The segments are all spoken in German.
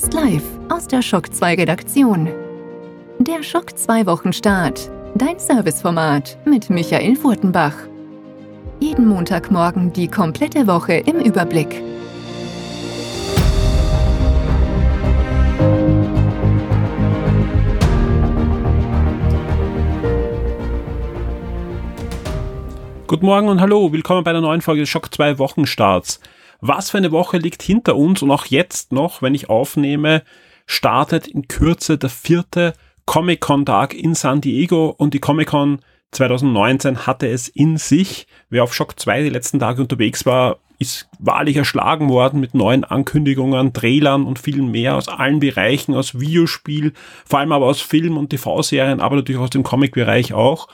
Fast live aus der Schock 2 Redaktion. Der Schock 2 Wochenstart. Dein Serviceformat mit Michael Furtenbach. Jeden Montagmorgen die komplette Woche im Überblick. Guten Morgen und hallo, willkommen bei einer neuen Folge des Schock 2 Wochenstarts. Was für eine Woche liegt hinter uns und auch jetzt noch, wenn ich aufnehme, startet in Kürze der vierte Comic-Con-Tag in San Diego und die Comic-Con 2019 hatte es in sich. Wer auf Shock 2 die letzten Tage unterwegs war, ist wahrlich erschlagen worden mit neuen Ankündigungen, Trailern und viel mehr aus allen Bereichen, aus Videospiel, vor allem aber aus Film- und TV-Serien, aber natürlich aus dem Comic-Bereich auch.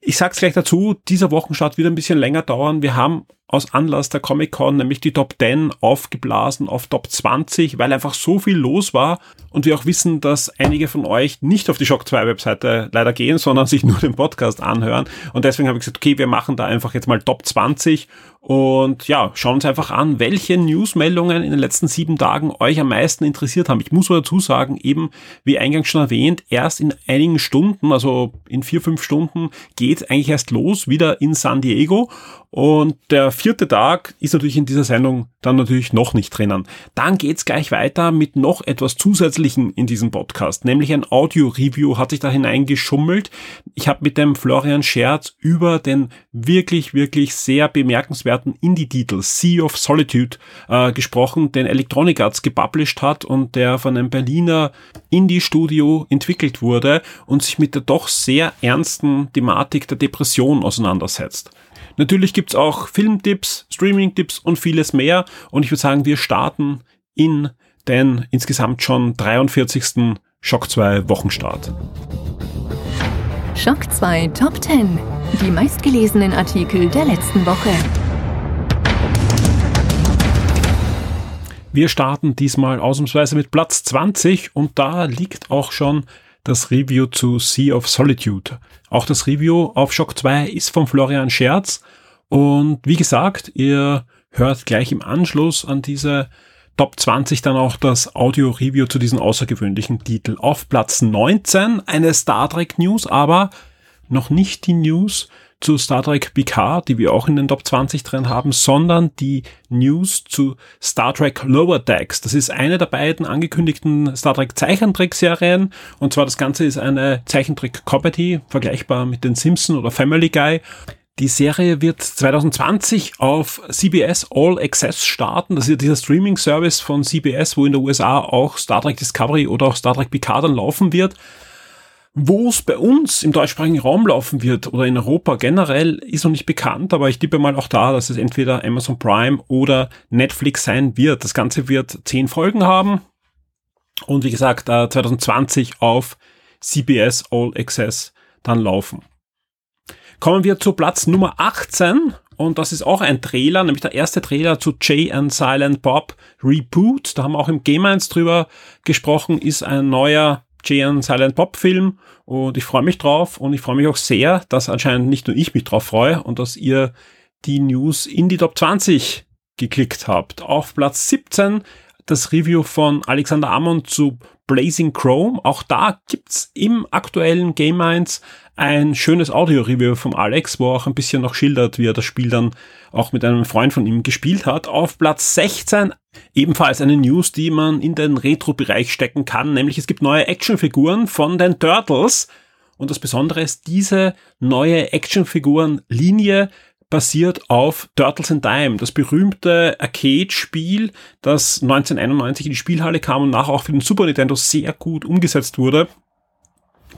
Ich sag's gleich dazu, dieser Wochenstart wird ein bisschen länger dauern. Wir haben aus Anlass der Comic-Con nämlich die Top 10 aufgeblasen auf Top 20, weil einfach so viel los war. Und wir auch wissen, dass einige von euch nicht auf die Shock 2 Webseite leider gehen, sondern sich nur den Podcast anhören. Und deswegen habe ich gesagt, okay, wir machen da einfach jetzt mal Top 20 und ja, schauen uns einfach an, welche Newsmeldungen in den letzten sieben Tagen euch am meisten interessiert haben. Ich muss mal dazu sagen, eben wie eingangs schon erwähnt, erst in einigen Stunden, also in vier, fünf Stunden geht eigentlich erst los, wieder in San Diego und der vierte Tag ist natürlich in dieser Sendung dann natürlich noch nicht drinnen. Dann geht's gleich weiter mit noch etwas Zusätzlichen in diesem Podcast, nämlich ein Audio-Review hat sich da hineingeschummelt. Ich habe mit dem Florian Scherz über den wirklich, wirklich sehr bemerkenswerten Indie-Titel Sea of Solitude äh, gesprochen, den Electronic Arts gepublished hat und der von einem Berliner Indie-Studio entwickelt wurde und sich mit der doch sehr ernsten Thematik der Depression auseinandersetzt. Natürlich gibt's auch Filmtipps, Streaming-Tipps und vieles mehr. Und ich würde sagen, wir starten in den insgesamt schon 43. Shock 2 Wochenstart. Shock 2 Top 10. Die meistgelesenen Artikel der letzten Woche. Wir starten diesmal ausnahmsweise mit Platz 20 und da liegt auch schon das Review zu Sea of Solitude. Auch das Review auf Shock 2 ist von Florian Scherz. Und wie gesagt, ihr hört gleich im Anschluss an diese Top 20 dann auch das Audio-Review zu diesem außergewöhnlichen Titel. Auf Platz 19 eine Star Trek News, aber noch nicht die News zu Star Trek Picard, die wir auch in den Top 20 drin haben, sondern die News zu Star Trek Lower Decks. Das ist eine der beiden angekündigten Star Trek Zeichentrickserien und zwar das Ganze ist eine Zeichentrick-Comedy, vergleichbar mit den Simpson oder Family Guy. Die Serie wird 2020 auf CBS All Access starten. Das ist ja dieser Streaming-Service von CBS, wo in den USA auch Star Trek Discovery oder auch Star Trek Picard dann laufen wird. Wo es bei uns im deutschsprachigen Raum laufen wird oder in Europa generell, ist noch nicht bekannt, aber ich tippe mal auch da, dass es entweder Amazon Prime oder Netflix sein wird. Das Ganze wird zehn Folgen haben und wie gesagt 2020 äh, auf CBS All Access dann laufen. Kommen wir zu Platz Nummer 18 und das ist auch ein Trailer, nämlich der erste Trailer zu Jay and Silent Bob Reboot. Da haben wir auch im Game 1 drüber gesprochen, ist ein neuer Jay and Silent Bob Film und ich freue mich drauf und ich freue mich auch sehr, dass anscheinend nicht nur ich mich drauf freue und dass ihr die News in die Top 20 geklickt habt. Auf Platz 17 das Review von Alexander Amon zu Blazing Chrome. Auch da gibt's im aktuellen Game 1 ein schönes Audio-Review vom Alex, wo auch ein bisschen noch schildert, wie er das Spiel dann auch mit einem Freund von ihm gespielt hat. Auf Platz 16 ebenfalls eine News, die man in den Retro-Bereich stecken kann, nämlich es gibt neue Actionfiguren von den Turtles. Und das Besondere ist, diese neue Actionfiguren-Linie basiert auf Turtles in Time, das berühmte Arcade-Spiel, das 1991 in die Spielhalle kam und nachher auch für den Super Nintendo sehr gut umgesetzt wurde.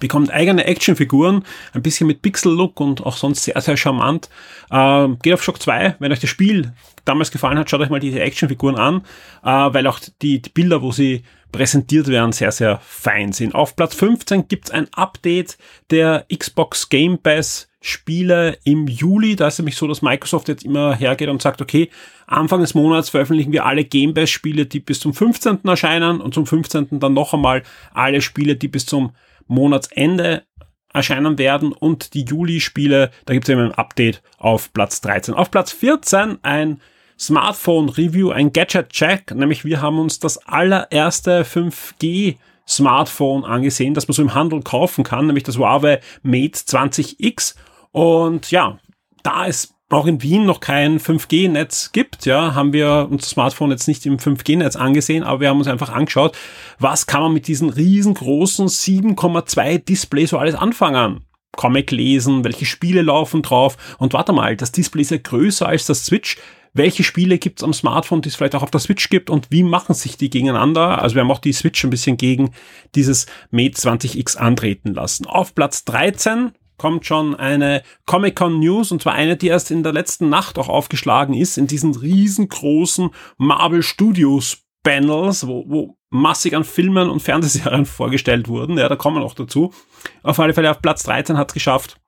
Bekommt eigene Actionfiguren, ein bisschen mit Pixel-Look und auch sonst sehr, sehr charmant. Ähm, geht auf Shock 2, wenn euch das Spiel damals gefallen hat, schaut euch mal diese Actionfiguren an, äh, weil auch die, die Bilder, wo sie präsentiert werden, sehr, sehr fein sind. Auf Platz 15 gibt's ein Update der Xbox Game Pass Spiele im Juli. Da ist nämlich so, dass Microsoft jetzt immer hergeht und sagt, okay, Anfang des Monats veröffentlichen wir alle Game Pass Spiele, die bis zum 15. erscheinen und zum 15. dann noch einmal alle Spiele, die bis zum Monatsende erscheinen werden und die Juli-Spiele, da gibt es eben ein Update auf Platz 13. Auf Platz 14 ein Smartphone Review, ein Gadget Check, nämlich wir haben uns das allererste 5G Smartphone angesehen, das man so im Handel kaufen kann, nämlich das Huawei Mate 20X. Und ja, da es auch in Wien noch kein 5G-Netz gibt, ja, haben wir unser Smartphone jetzt nicht im 5G-Netz angesehen, aber wir haben uns einfach angeschaut, was kann man mit diesen riesengroßen 7,2 Display so alles anfangen. Comic lesen, welche Spiele laufen drauf und warte mal, das Display ist ja größer als das Switch. Welche Spiele gibt es am Smartphone, die es vielleicht auch auf der Switch gibt und wie machen sich die gegeneinander? Also wir haben auch die Switch ein bisschen gegen dieses Mate 20X antreten lassen. Auf Platz 13 kommt schon eine Comic-Con News und zwar eine, die erst in der letzten Nacht auch aufgeschlagen ist, in diesen riesengroßen Marvel Studios Panels, wo, wo massig an Filmen und Fernsehserien vorgestellt wurden. Ja, da kommen wir noch dazu. Auf alle Fälle auf Platz 13 hat es geschafft.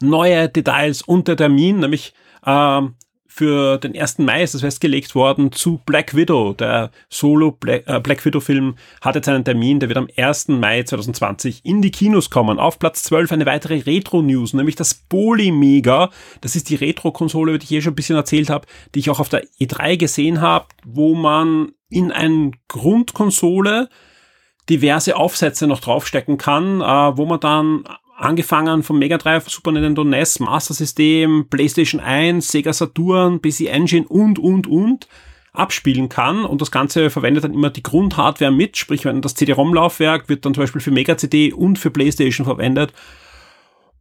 Neue Details und der Termin, nämlich ähm, für den 1. Mai ist es festgelegt worden zu Black Widow. Der Solo Black, äh, Black Widow Film hat jetzt einen Termin, der wird am 1. Mai 2020 in die Kinos kommen. Auf Platz 12 eine weitere Retro-News, nämlich das Polymega. Das ist die Retro-Konsole, über die ich hier schon ein bisschen erzählt habe, die ich auch auf der E3 gesehen habe, wo man in eine Grundkonsole diverse Aufsätze noch draufstecken kann, äh, wo man dann angefangen vom Mega Drive, Super Nintendo NES, Master System, PlayStation 1, Sega Saturn, PC Engine und, und, und abspielen kann. Und das Ganze verwendet dann immer die Grundhardware mit, sprich wenn das CD-ROM-Laufwerk wird dann zum Beispiel für Mega CD und für PlayStation verwendet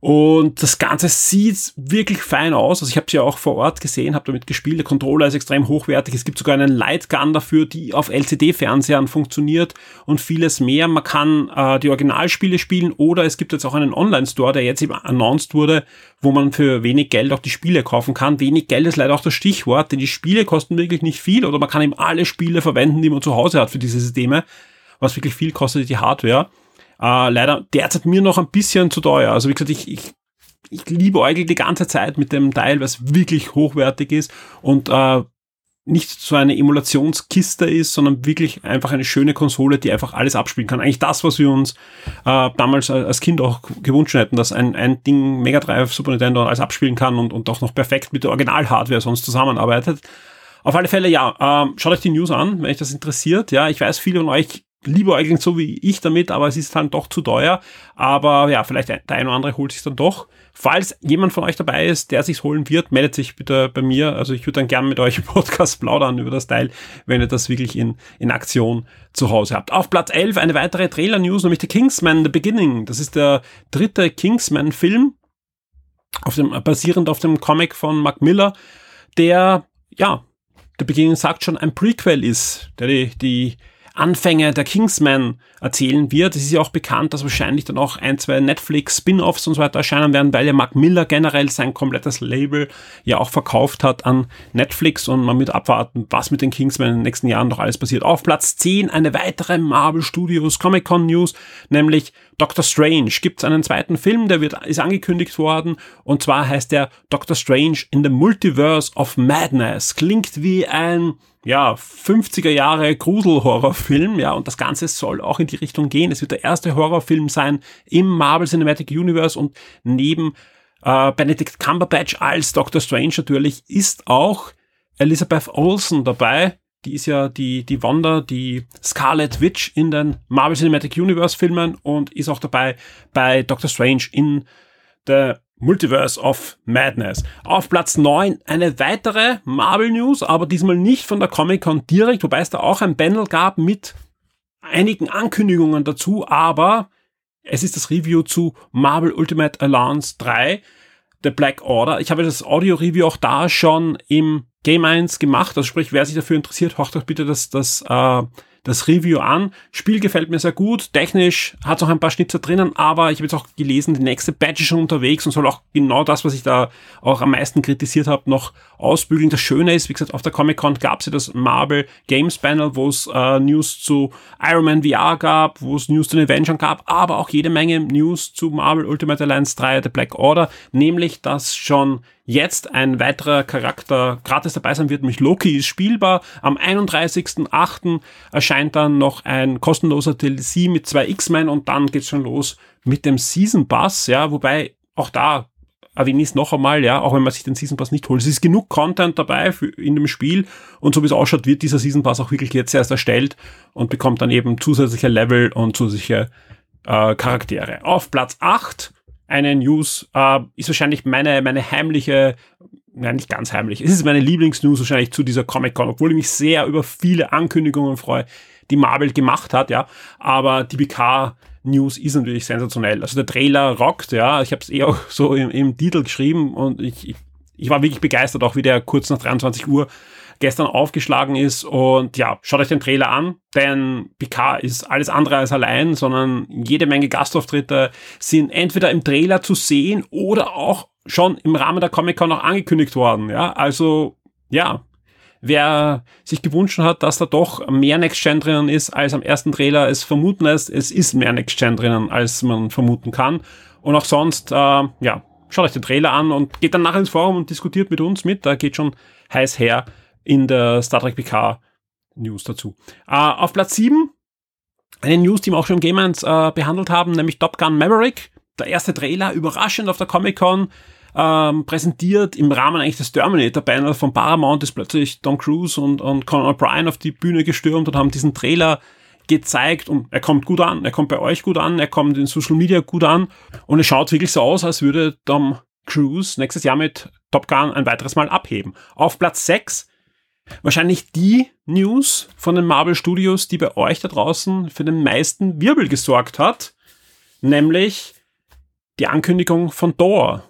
und das Ganze sieht wirklich fein aus. Also ich habe es ja auch vor Ort gesehen, habe damit gespielt. Der Controller ist extrem hochwertig. Es gibt sogar einen Lightgun dafür, die auf LCD-Fernsehern funktioniert und vieles mehr. Man kann äh, die Originalspiele spielen oder es gibt jetzt auch einen Online-Store, der jetzt eben announced wurde, wo man für wenig Geld auch die Spiele kaufen kann. Wenig Geld ist leider auch das Stichwort, denn die Spiele kosten wirklich nicht viel oder man kann eben alle Spiele verwenden, die man zu Hause hat für diese Systeme. Was wirklich viel kostet die Hardware. Äh, leider derzeit mir noch ein bisschen zu teuer. Also wie gesagt, ich, ich, ich liebe Eugel die ganze Zeit mit dem Teil, es wirklich hochwertig ist und äh, nicht so eine Emulationskiste ist, sondern wirklich einfach eine schöne Konsole, die einfach alles abspielen kann. Eigentlich das, was wir uns äh, damals als Kind auch gewünscht hätten, dass ein, ein Ding Mega Drive, Super Nintendo alles abspielen kann und, und auch noch perfekt mit der Original-Hardware sonst zusammenarbeitet. Auf alle Fälle, ja, äh, schaut euch die News an, wenn euch das interessiert. Ja, ich weiß, viele von euch lieber eigentlich so wie ich damit, aber es ist dann doch zu teuer. Aber ja, vielleicht der eine oder andere holt sich dann doch. Falls jemand von euch dabei ist, der sich's holen wird, meldet sich bitte bei mir. Also ich würde dann gern mit euch im Podcast plaudern über das Teil, wenn ihr das wirklich in, in Aktion zu Hause habt. Auf Platz 11 eine weitere Trailer-News, nämlich The Kingsman The Beginning. Das ist der dritte Kingsman-Film, auf dem, basierend auf dem Comic von Mark Miller, der, ja, The Beginning sagt schon, ein Prequel ist, der die, die Anfänge der Kingsman erzählen wird. Es ist ja auch bekannt, dass wahrscheinlich dann auch ein, zwei Netflix-Spin-Offs und so weiter erscheinen werden, weil ja Mark Miller generell sein komplettes Label ja auch verkauft hat an Netflix und man mit abwarten, was mit den Kingsman in den nächsten Jahren noch alles passiert. Auf Platz 10 eine weitere Marvel Studios Comic Con News, nämlich Doctor Strange. Gibt es einen zweiten Film, der wird, ist angekündigt worden und zwar heißt der Doctor Strange in the Multiverse of Madness. Klingt wie ein ja, 50er Jahre Gruselhorrorfilm, ja, und das Ganze soll auch in die Richtung gehen. Es wird der erste Horrorfilm sein im Marvel Cinematic Universe und neben äh, Benedict Cumberbatch als Doctor Strange natürlich ist auch Elizabeth Olsen dabei. Die ist ja die, die Wanda, die Scarlet Witch in den Marvel Cinematic Universe Filmen und ist auch dabei bei Doctor Strange in der Multiverse of Madness. Auf Platz 9 eine weitere Marvel News, aber diesmal nicht von der Comic-Con direkt, wobei es da auch ein Panel gab mit einigen Ankündigungen dazu, aber es ist das Review zu Marvel Ultimate Alliance 3, The Black Order. Ich habe das Audio-Review auch da schon im Game 1 gemacht, also sprich, wer sich dafür interessiert, hört doch bitte das, das äh, das Review an. Spiel gefällt mir sehr gut. Technisch hat es auch ein paar Schnitzer drinnen, aber ich habe jetzt auch gelesen, die nächste Batch ist schon unterwegs und soll auch genau das, was ich da auch am meisten kritisiert habe, noch ausbügeln. Das Schöne ist, wie gesagt, auf der Comic-Con gab es ja das Marvel Games Panel, wo es äh, News zu Iron Man VR gab, wo es News zu den Avengers gab, aber auch jede Menge News zu Marvel Ultimate Alliance 3 The Black Order, nämlich dass schon jetzt ein weiterer Charakter gratis dabei sein wird, nämlich Loki ist spielbar. Am 31.08. erscheint dann noch ein kostenloser DLC mit zwei X-Men und dann geht's schon los mit dem Season Pass, ja, wobei auch da erwähne ich es noch einmal, ja, auch wenn man sich den Season Pass nicht holt. Es ist genug Content dabei für, in dem Spiel und so wie es ausschaut, wird dieser Season Pass auch wirklich jetzt erst erstellt und bekommt dann eben zusätzliche Level und zusätzliche äh, Charaktere. Auf Platz 8 eine News äh, ist wahrscheinlich meine, meine heimliche, nein, nicht ganz heimlich, es ist meine Lieblingsnews wahrscheinlich zu dieser Comic-Con, obwohl ich mich sehr über viele Ankündigungen freue, die Marvel gemacht hat, ja, aber die BK News ist natürlich sensationell. Also der Trailer rockt, ja, ich habe es eh auch so im, im Titel geschrieben und ich, ich, ich war wirklich begeistert, auch wie der kurz nach 23 Uhr gestern aufgeschlagen ist. Und ja, schaut euch den Trailer an, denn Picard ist alles andere als allein, sondern jede Menge Gastauftritte sind entweder im Trailer zu sehen oder auch schon im Rahmen der Comic-Con auch angekündigt worden. Ja, also ja, wer sich gewünscht hat, dass da doch mehr Next-Gen drinnen ist, als am ersten Trailer es vermuten lässt, es ist mehr Next-Gen drinnen, als man vermuten kann. Und auch sonst, äh, ja, schaut euch den Trailer an und geht dann nachher ins Forum und diskutiert mit uns mit. Da geht schon heiß her in der Star Trek PK News dazu. Äh, auf Platz 7 eine News, die wir auch schon im Game 1 äh, behandelt haben, nämlich Top Gun Maverick. Der erste Trailer, überraschend auf der Comic-Con, ähm, präsentiert im Rahmen eigentlich des Terminator-Panel von Paramount ist plötzlich Tom Cruise und, und Conan O'Brien auf die Bühne gestürmt und haben diesen Trailer gezeigt und er kommt gut an, er kommt bei euch gut an, er kommt in Social Media gut an und es schaut wirklich so aus, als würde Tom Cruise nächstes Jahr mit Top Gun ein weiteres Mal abheben. Auf Platz 6 wahrscheinlich die News von den Marvel Studios, die bei euch da draußen für den meisten Wirbel gesorgt hat, nämlich die Ankündigung von Thor.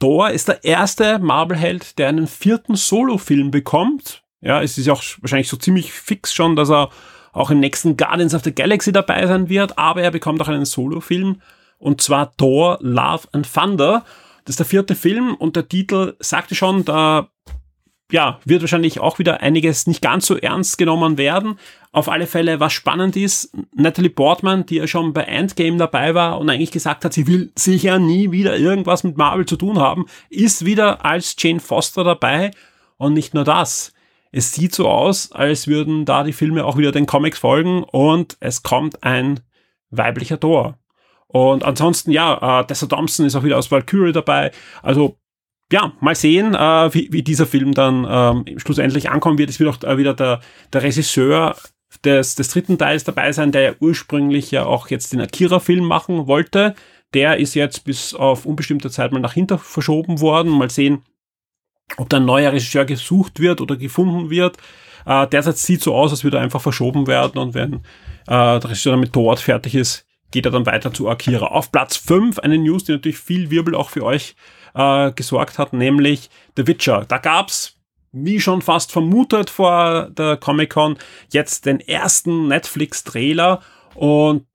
Thor ist der erste Marvel-Held, der einen vierten Solo-Film bekommt. Ja, es ist ja auch wahrscheinlich so ziemlich fix schon, dass er auch im nächsten Guardians of the Galaxy dabei sein wird, aber er bekommt auch einen Solo-Film und zwar Thor Love and Thunder. Das ist der vierte Film und der Titel sagte schon, da ja, wird wahrscheinlich auch wieder einiges nicht ganz so ernst genommen werden. Auf alle Fälle, was spannend ist, Natalie Portman, die ja schon bei Endgame dabei war und eigentlich gesagt hat, sie will sicher nie wieder irgendwas mit Marvel zu tun haben, ist wieder als Jane Foster dabei. Und nicht nur das. Es sieht so aus, als würden da die Filme auch wieder den Comics folgen und es kommt ein weiblicher Tor. Und ansonsten, ja, äh, Tessa Thompson ist auch wieder aus Valkyrie dabei. Also ja, mal sehen, äh, wie, wie dieser Film dann ähm, schlussendlich ankommen wird. Es wird auch äh, wieder der, der Regisseur des, des dritten Teils dabei sein, der ja ursprünglich ja auch jetzt den Akira-Film machen wollte. Der ist jetzt bis auf unbestimmte Zeit mal nach hinten verschoben worden. Mal sehen, ob da ein neuer Regisseur gesucht wird oder gefunden wird. Äh, derzeit sieht so aus, als würde er einfach verschoben werden und wenn äh, der Regisseur damit dort fertig ist, geht er dann weiter zu Akira. Auf Platz 5 eine News, die natürlich viel Wirbel auch für euch äh, gesorgt hat, nämlich The Witcher. Da gab's wie schon fast vermutet vor der Comic-Con, jetzt den ersten Netflix-Trailer und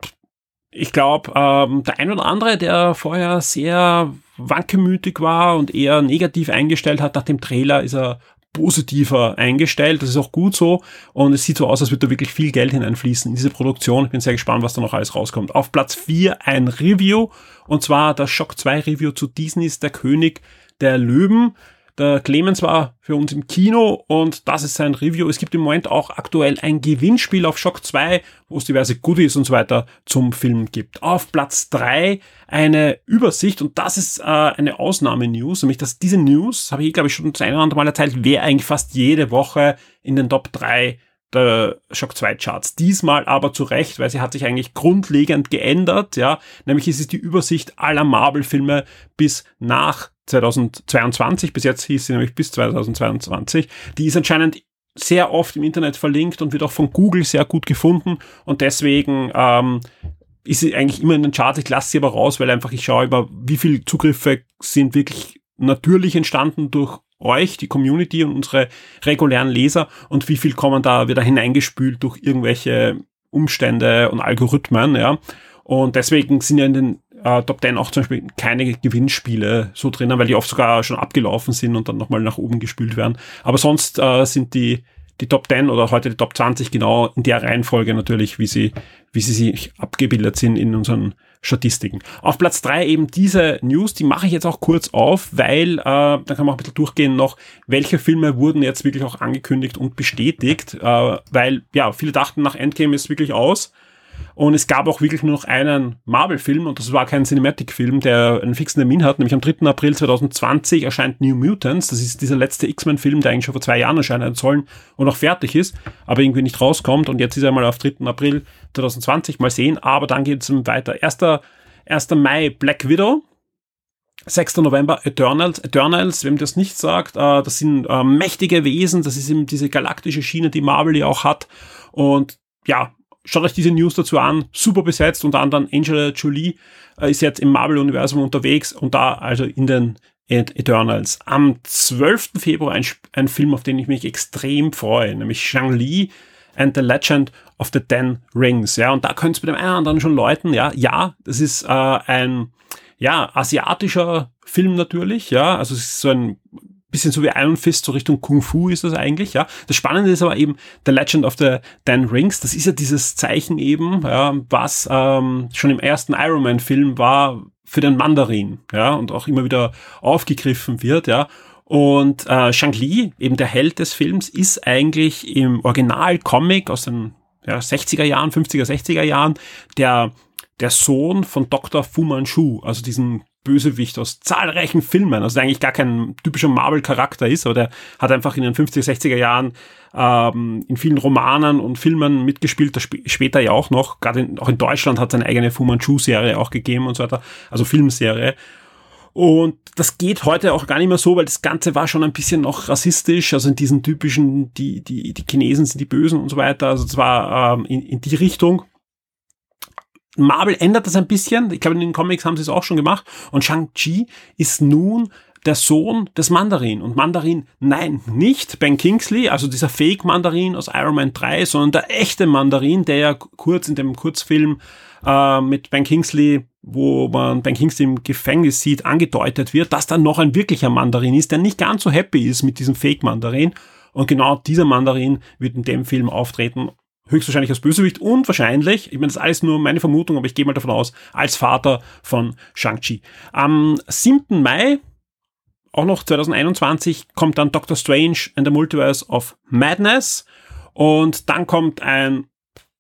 ich glaube, ähm, der ein oder andere, der vorher sehr wankemütig war und eher negativ eingestellt hat nach dem Trailer, ist er positiver eingestellt. Das ist auch gut so. Und es sieht so aus, als würde da wirklich viel Geld hineinfließen in diese Produktion. Ich bin sehr gespannt, was da noch alles rauskommt. Auf Platz 4 ein Review. Und zwar das Shock 2 Review zu Disneys Der König der Löwen. Der Clemens war für uns im Kino und das ist sein Review. Es gibt im Moment auch aktuell ein Gewinnspiel auf Shock 2, wo es diverse Goodies und so weiter zum Film gibt. Auf Platz 3 eine Übersicht und das ist äh, eine Ausnahme-News, nämlich dass diese News, habe ich glaube ich schon das eine oder andere Mal erzählt, wäre eigentlich fast jede Woche in den Top 3 der Shock 2 Charts. Diesmal aber zu Recht, weil sie hat sich eigentlich grundlegend geändert, ja. Nämlich ist es die Übersicht aller Marvel-Filme bis nach 2022, bis jetzt hieß sie nämlich bis 2022, die ist anscheinend sehr oft im Internet verlinkt und wird auch von Google sehr gut gefunden und deswegen ähm, ist sie eigentlich immer in den Charts. Ich lasse sie aber raus, weil einfach ich schaue über, wie viele Zugriffe sind wirklich natürlich entstanden durch euch, die Community und unsere regulären Leser und wie viel kommen da wieder hineingespült durch irgendwelche Umstände und Algorithmen, ja. Und deswegen sind ja in den äh, Top 10 auch zum Beispiel keine Gewinnspiele so drinnen, weil die oft sogar schon abgelaufen sind und dann nochmal nach oben gespült werden. Aber sonst äh, sind die, die Top 10 oder heute die Top 20 genau in der Reihenfolge natürlich, wie sie, wie sie sich abgebildet sind in unseren Statistiken. Auf Platz 3 eben diese News, die mache ich jetzt auch kurz auf, weil äh, dann kann man auch ein bisschen durchgehen noch, welche Filme wurden jetzt wirklich auch angekündigt und bestätigt, äh, weil ja, viele dachten nach Endgame ist wirklich aus Und es gab auch wirklich nur noch einen Marvel-Film und das war kein Cinematic-Film, der einen fixen Termin hat. Nämlich am 3. April 2020 erscheint New Mutants. Das ist dieser letzte X-Men-Film, der eigentlich schon vor zwei Jahren erscheinen sollen und auch fertig ist, aber irgendwie nicht rauskommt. Und jetzt ist er mal auf 3. April 2020. Mal sehen. Aber dann geht es weiter. 1. 1. Mai Black Widow. 6. November Eternals. Eternals, wem das nicht sagt, äh, das sind äh, mächtige Wesen, das ist eben diese galaktische Schiene, die Marvel ja auch hat. Und ja, schaut euch diese News dazu an. Super besetzt, unter anderem Angela Jolie äh, ist jetzt im Marvel-Universum unterwegs und da also in den Eternals. Am 12. Februar ein, ein Film, auf den ich mich extrem freue, nämlich Shang-Li and the Legend of the Ten Rings. Ja, und da könnte es mit dem einen oder anderen schon läuten, ja, ja, das ist äh, ein ja, asiatischer Film natürlich, ja, also es ist so ein bisschen so wie Iron Fist, so Richtung Kung Fu ist das eigentlich, ja. Das Spannende ist aber eben The Legend of the Ten Rings. Das ist ja dieses Zeichen eben, ja, was ähm, schon im ersten Iron Man Film war für den Mandarin, ja, und auch immer wieder aufgegriffen wird, ja. Und äh, Shang-Li, eben der Held des Films, ist eigentlich im Original-Comic aus den ja, 60er Jahren, 50er, 60er Jahren der der Sohn von Dr. Fu Manchu, also diesen Bösewicht aus zahlreichen Filmen, also der eigentlich gar kein typischer Marvel-Charakter ist, aber der hat einfach in den 50er, 60er Jahren ähm, in vielen Romanen und Filmen mitgespielt, später ja auch noch, gerade auch in Deutschland hat es eine eigene Fu Manchu-Serie auch gegeben und so weiter, also Filmserie. Und das geht heute auch gar nicht mehr so, weil das Ganze war schon ein bisschen noch rassistisch, also in diesen typischen, die, die, die Chinesen sind die Bösen und so weiter, also zwar ähm, in, in die Richtung. Marvel ändert das ein bisschen. Ich glaube, in den Comics haben sie es auch schon gemacht. Und Shang-Chi ist nun der Sohn des Mandarin. Und Mandarin, nein, nicht Ben Kingsley, also dieser Fake-Mandarin aus Iron Man 3, sondern der echte Mandarin, der ja kurz in dem Kurzfilm äh, mit Ben Kingsley, wo man Ben Kingsley im Gefängnis sieht, angedeutet wird, dass da noch ein wirklicher Mandarin ist, der nicht ganz so happy ist mit diesem Fake-Mandarin. Und genau dieser Mandarin wird in dem Film auftreten höchstwahrscheinlich als Bösewicht und wahrscheinlich, ich meine, das ist alles nur meine Vermutung, aber ich gehe mal davon aus, als Vater von Shang-Chi. Am 7. Mai, auch noch 2021, kommt dann Doctor Strange and the Multiverse of Madness und dann kommt ein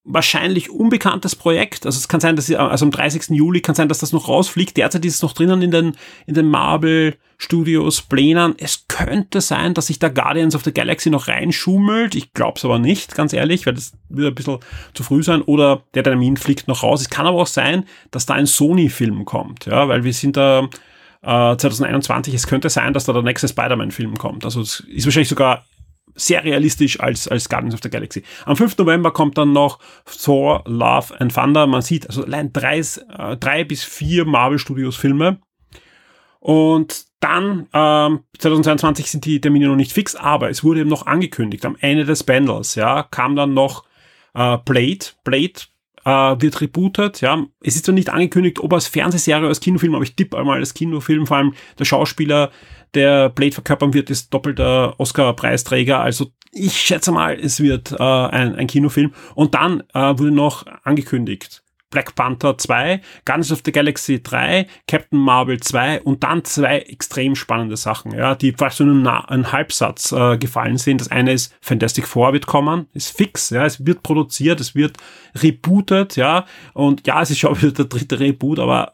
wahrscheinlich unbekanntes Projekt. Also es kann sein, dass sie, also am 30. Juli kann sein, dass das noch rausfliegt. Derzeit ist es noch drinnen in den, in den Marvel Studios Plänen. Es könnte sein, dass sich da Guardians of the Galaxy noch reinschummelt. Ich glaube es aber nicht, ganz ehrlich, weil das wird ein bisschen zu früh sein. Oder der Termin fliegt noch raus. Es kann aber auch sein, dass da ein Sony-Film kommt. Ja, weil wir sind da, äh, 2021, es könnte sein, dass da der nächste Spider-Man-Film kommt. Also es ist wahrscheinlich sogar sehr realistisch als, als Guardians of the Galaxy. Am 5. November kommt dann noch Thor, Love and Thunder. Man sieht also allein drei, äh, drei bis vier Marvel Studios Filme. Und dann, ähm, 2022 sind die Termine noch nicht fix, aber es wurde eben noch angekündigt. Am Ende des Bundles, ja, kam dann noch äh, Blade. Blade äh, wird rebootet, ja. Es ist zwar nicht angekündigt, ob als Fernsehserie oder als Kinofilm, aber ich tippe einmal als Kinofilm, vor allem der Schauspieler, der Blade verkörpern wird, ist doppelter Oscar-Preisträger. Also ich schätze mal, es wird äh, ein, ein Kinofilm. Und dann äh, wurde noch angekündigt. Black Panther 2, Guardians of the Galaxy 3, Captain Marvel 2 und dann zwei extrem spannende Sachen, ja, die fast so einen, einen Halbsatz äh, gefallen sind. Das eine ist Fantastic Four wird kommen, ist fix, ja, es wird produziert, es wird rebootet, ja, und ja, es ist schon wieder der dritte Reboot, aber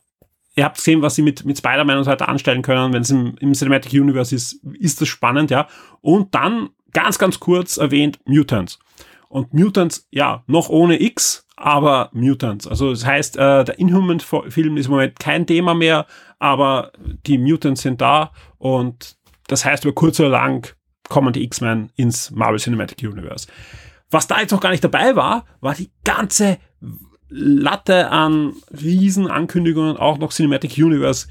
ihr habt gesehen, was sie mit, mit Spider-Man und so weiter anstellen können. Wenn es im, im Cinematic Universe ist, ist das spannend, ja. Und dann ganz, ganz kurz erwähnt Mutants. Und Mutants, ja, noch ohne X, aber Mutants. Also das heißt, äh, der Inhuman-Film ist im Moment kein Thema mehr, aber die Mutants sind da und das heißt, über kurz oder lang kommen die X-Men ins Marvel Cinematic Universe. Was da jetzt noch gar nicht dabei war, war die ganze Latte an Riesenankündigungen, auch noch Cinematic Universe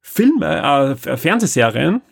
Filme, äh, Fernsehserien,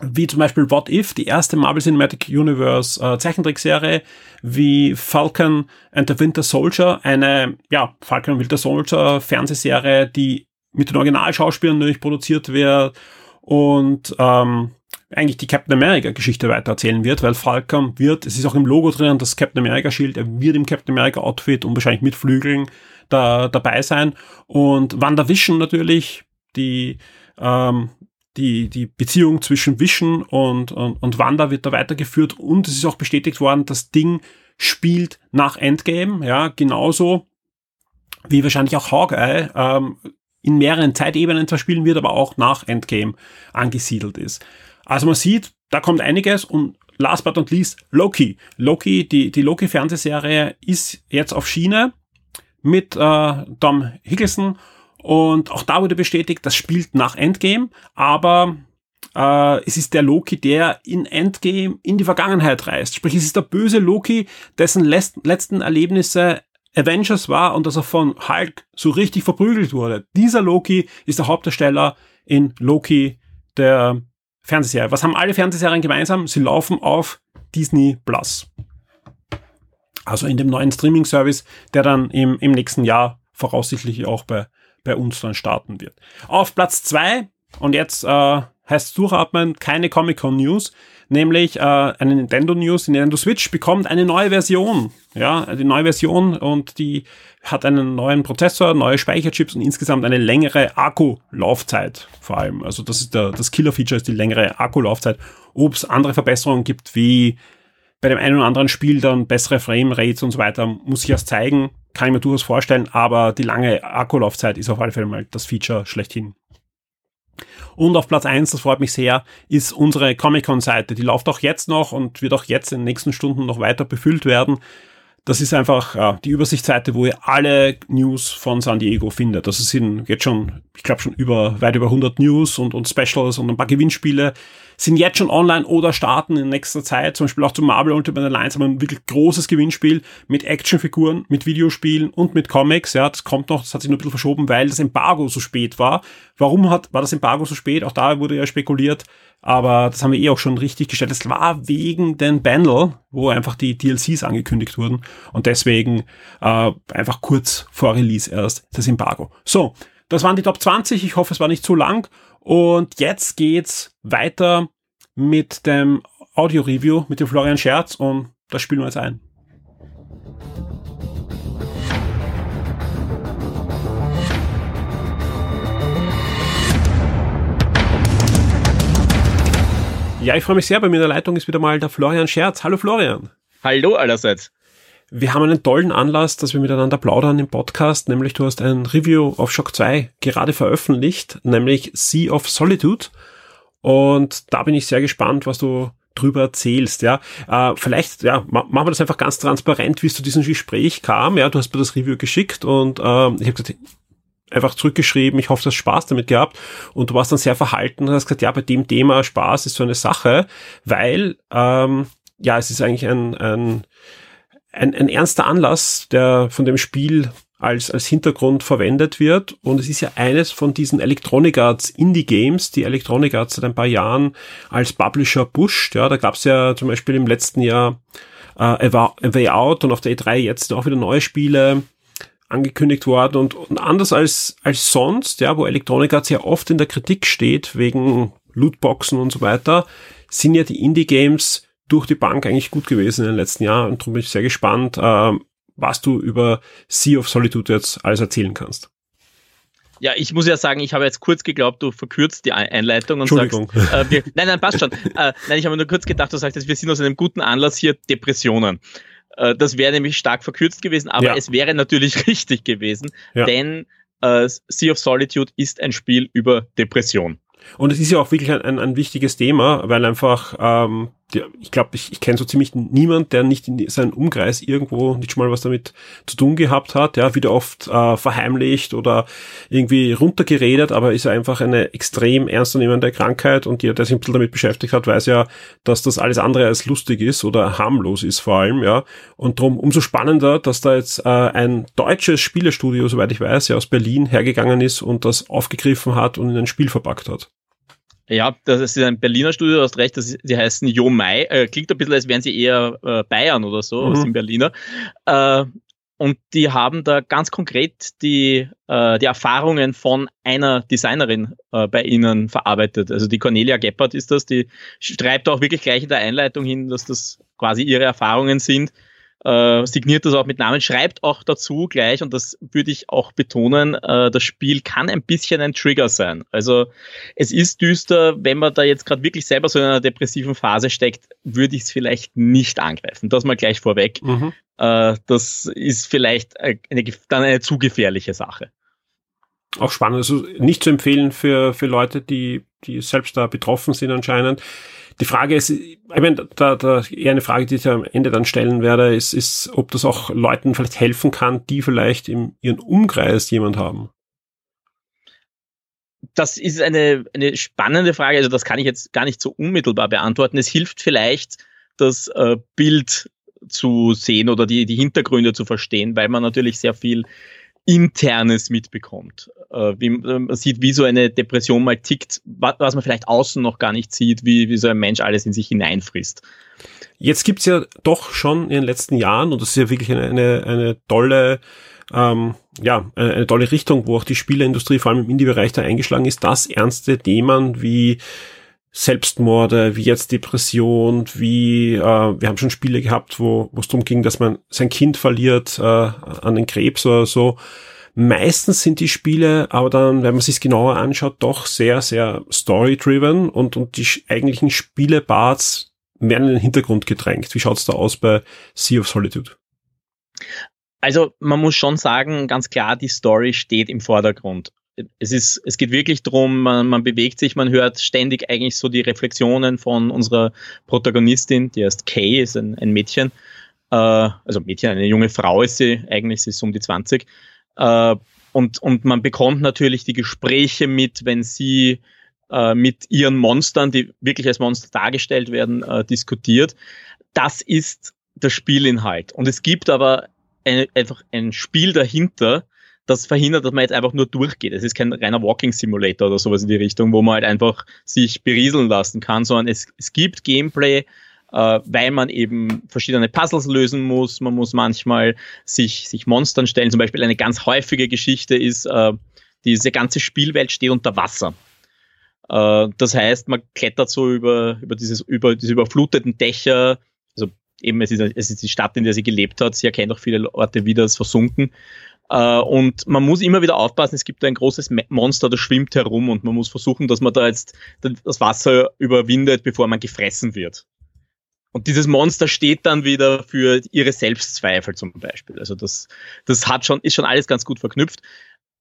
wie zum Beispiel What If, die erste Marvel Cinematic Universe äh, Zeichentrickserie, wie Falcon and the Winter Soldier, eine, ja, Falcon and Winter Soldier Fernsehserie, die mit den Originalschauspielern natürlich produziert wird und ähm, eigentlich die Captain America Geschichte weitererzählen wird, weil Falcon wird, es ist auch im Logo drin, das Captain America Schild, er wird im Captain America Outfit und wahrscheinlich mit Flügeln da, dabei sein und WandaVision natürlich, die ähm, die, die Beziehung zwischen Vision und, und, und Wanda wird da weitergeführt und es ist auch bestätigt worden, das Ding spielt nach Endgame, ja, genauso wie wahrscheinlich auch Hawkeye, ähm, in mehreren Zeitebenen zwar spielen wird, aber auch nach Endgame angesiedelt ist. Also man sieht, da kommt einiges und last but not least Loki. Loki, die, die Loki-Fernsehserie ist jetzt auf Schiene mit äh, Tom Hiddleston und auch da wurde bestätigt, das spielt nach Endgame, aber äh, es ist der Loki, der in Endgame in die Vergangenheit reist. Sprich, es ist der böse Loki, dessen letzten Erlebnisse Avengers war und dass er von Hulk so richtig verprügelt wurde. Dieser Loki ist der Hauptdarsteller in Loki, der Fernsehserie. Was haben alle Fernsehserien gemeinsam? Sie laufen auf Disney Plus. Also in dem neuen Streaming-Service, der dann im, im nächsten Jahr voraussichtlich auch bei, bei uns dann starten wird. Auf Platz zwei und jetzt äh, heißt durchatmen, keine Comic-Con News, nämlich äh, eine Nintendo News. Die Nintendo Switch bekommt eine neue Version. Ja, die neue Version und die hat einen neuen Prozessor, neue Speicherchips und insgesamt eine längere Akkulaufzeit vor allem. Also das ist der, das Killer-Feature ist die längere Akkulaufzeit. Ob es andere Verbesserungen gibt, wie bei dem einen oder anderen Spiel dann bessere Frame-Rates und so weiter, muss ich erst zeigen, kann ich mir durchaus vorstellen, aber die lange Akkulaufzeit ist auf alle Fälle mal das Feature schlechthin. Und auf Platz eins, das freut mich sehr, ist unsere Comic-Con-Seite. Die läuft auch jetzt noch und wird auch jetzt in den nächsten Stunden noch weiter befüllt werden. Das ist einfach ja, die Übersichtsseite, wo ihr alle News von San Diego findet. Das sind jetzt schon, ich glaube schon über weit über 100 News und, und Specials und ein paar Gewinnspiele sind jetzt schon online oder starten in nächster Zeit. Zum Beispiel auch zum Marvel Ultimate Alliance haben wir ein wirklich großes Gewinnspiel mit Actionfiguren, mit Videospielen und mit Comics. Ja, das kommt noch, das hat sich nur ein bisschen verschoben, weil das Embargo so spät war. Warum hat, war das Embargo so spät? Auch da wurde ja spekuliert. Aber das haben wir eh auch schon richtig gestellt. Es war wegen den Bundle, wo einfach die DLCs angekündigt wurden. Und deswegen äh, einfach kurz vor Release erst das Embargo. So, das waren die Top 20. Ich hoffe, es war nicht zu lang. Und jetzt geht's weiter mit dem Audio-Review mit dem Florian Scherz und das spielen wir jetzt ein. Ja, ich freue mich sehr. Bei mir in der Leitung ist wieder mal der Florian Scherz. Hallo Florian. Hallo allerseits. Wir haben einen tollen Anlass, dass wir miteinander plaudern im Podcast, nämlich du hast ein Review auf Shock 2 gerade veröffentlicht, nämlich Sea of Solitude. Und da bin ich sehr gespannt, was du drüber erzählst, ja. Äh, vielleicht, ja, machen wir das einfach ganz transparent, wie es zu diesem Gespräch kam. Ja, du hast mir das Review geschickt und äh, ich habe gesagt, einfach zurückgeschrieben, ich hoffe, du hast Spaß damit gehabt. Und du warst dann sehr verhalten und hast gesagt, ja, bei dem Thema Spaß ist so eine Sache, weil ähm, ja, es ist eigentlich ein, ein ein, ein ernster Anlass, der von dem Spiel als, als Hintergrund verwendet wird. Und es ist ja eines von diesen Electronic Arts Indie Games, die Electronic Arts seit ein paar Jahren als Publisher pusht. Ja, da gab es ja zum Beispiel im letzten Jahr äh, A Way Out und auf der E3 jetzt auch wieder neue Spiele angekündigt worden und, und anders als, als sonst, ja, wo Electronic Arts ja oft in der Kritik steht wegen Lootboxen und so weiter, sind ja die Indie Games durch die Bank eigentlich gut gewesen in den letzten Jahren und darum bin ich sehr gespannt, äh, was du über Sea of Solitude jetzt alles erzählen kannst. Ja, ich muss ja sagen, ich habe jetzt kurz geglaubt, du verkürzt die Einleitung und sagst, äh, wir, nein, nein, passt schon. äh, nein, ich habe nur kurz gedacht, du sagst, wir sind aus einem guten Anlass hier Depressionen. Äh, das wäre nämlich stark verkürzt gewesen, aber ja. es wäre natürlich richtig gewesen, ja. denn äh, Sea of Solitude ist ein Spiel über Depression. Und es ist ja auch wirklich ein, ein, ein wichtiges Thema, weil einfach ähm, ich glaube, ich, ich kenne so ziemlich niemand, der nicht in seinem Umkreis irgendwo nicht schon mal was damit zu tun gehabt hat, ja, wieder oft äh, verheimlicht oder irgendwie runtergeredet, aber ist einfach eine extrem ernstzunehmende Krankheit und jeder, der sich ein bisschen damit beschäftigt hat, weiß ja, dass das alles andere als lustig ist oder harmlos ist vor allem, ja. Und darum umso spannender, dass da jetzt äh, ein deutsches Spielestudio, soweit ich weiß, ja aus Berlin hergegangen ist und das aufgegriffen hat und in ein Spiel verpackt hat. Ja, das ist ein Berliner Studio, du hast recht, das, die heißen Jo Mai. Äh, klingt ein bisschen, als wären sie eher äh, Bayern oder so, mhm. sind Berliner. Äh, und die haben da ganz konkret die, äh, die Erfahrungen von einer Designerin äh, bei ihnen verarbeitet. Also die Cornelia Geppert ist das, die schreibt auch wirklich gleich in der Einleitung hin, dass das quasi ihre Erfahrungen sind äh, signiert das auch mit Namen, schreibt auch dazu gleich, und das würde ich auch betonen, äh, das Spiel kann ein bisschen ein Trigger sein. Also es ist düster, wenn man da jetzt gerade wirklich selber so in einer depressiven Phase steckt, würde ich es vielleicht nicht angreifen. Das mal gleich vorweg. Mhm. äh, das ist vielleicht eine, dann eine zu gefährliche Sache. Auch spannend, also nicht zu empfehlen für, für Leute, die, die selbst da betroffen sind anscheinend. Die Frage ist, ich meine, da, da eher eine Frage, die ich am Ende dann stellen werde, ist, ist, ob das auch Leuten vielleicht helfen kann, die vielleicht in ihren Umkreis jemand haben. Das ist eine, eine spannende Frage. Also das kann ich jetzt gar nicht so unmittelbar beantworten. Es hilft vielleicht, das äh, Bild zu sehen oder die, die Hintergründe zu verstehen, weil man natürlich sehr viel Internes mitbekommt. Äh, wie, man sieht, wie so eine Depression mal tickt, was, was man vielleicht außen noch gar nicht sieht, wie, wie so ein Mensch alles in sich hineinfrisst. Jetzt gibt's ja doch schon in den letzten Jahren, und das ist ja wirklich eine, eine, eine tolle ähm, ja, eine, eine tolle Richtung, wo auch die Spieleindustrie vor allem im Indie-Bereich da eingeschlagen ist, dass ernste Themen wie Selbstmorde, wie jetzt Depression, wie äh, wir haben schon Spiele gehabt, wo es darum ging, dass man sein Kind verliert äh, an den Krebs oder so. Meistens sind die Spiele aber dann, wenn man sich genauer anschaut, doch sehr, sehr story-driven und, und die eigentlichen Spielebarts werden in den Hintergrund gedrängt. Wie schaut's da aus bei Sea of Solitude? Also man muss schon sagen, ganz klar, die Story steht im Vordergrund es ist, es geht wirklich darum, man, man bewegt sich, man hört ständig eigentlich so die Reflexionen von unserer Protagonistin, die heißt Kay, ist ein, ein Mädchen, äh, also Mädchen, eine junge Frau ist sie, eigentlich sie ist um die 20. Äh, und, und man bekommt natürlich die Gespräche mit, wenn sie äh, mit ihren Monstern, die wirklich als Monster dargestellt werden, äh, diskutiert. Das ist der Spielinhalt. Und es gibt aber eine, einfach ein Spiel dahinter, das verhindert, dass man jetzt einfach nur durchgeht. Es ist kein reiner Walking Simulator oder sowas in die Richtung, wo man halt einfach sich berieseln lassen kann, sondern es, es gibt Gameplay, äh, weil man eben verschiedene Puzzles lösen muss. Man muss manchmal sich, sich Monstern stellen. Zum Beispiel eine ganz häufige Geschichte ist, äh, diese ganze Spielwelt steht unter Wasser. Äh, das heißt, man klettert so über, über, dieses, über diese überfluteten Dächer, also eben es ist, es ist die Stadt, in der sie gelebt hat. Sie erkennt auch viele Orte wieder als versunken. Uh, und man muss immer wieder aufpassen, es gibt ein großes Monster, das schwimmt herum und man muss versuchen, dass man da jetzt das Wasser überwindet, bevor man gefressen wird. Und dieses Monster steht dann wieder für ihre Selbstzweifel zum Beispiel. Also das, das hat schon, ist schon alles ganz gut verknüpft.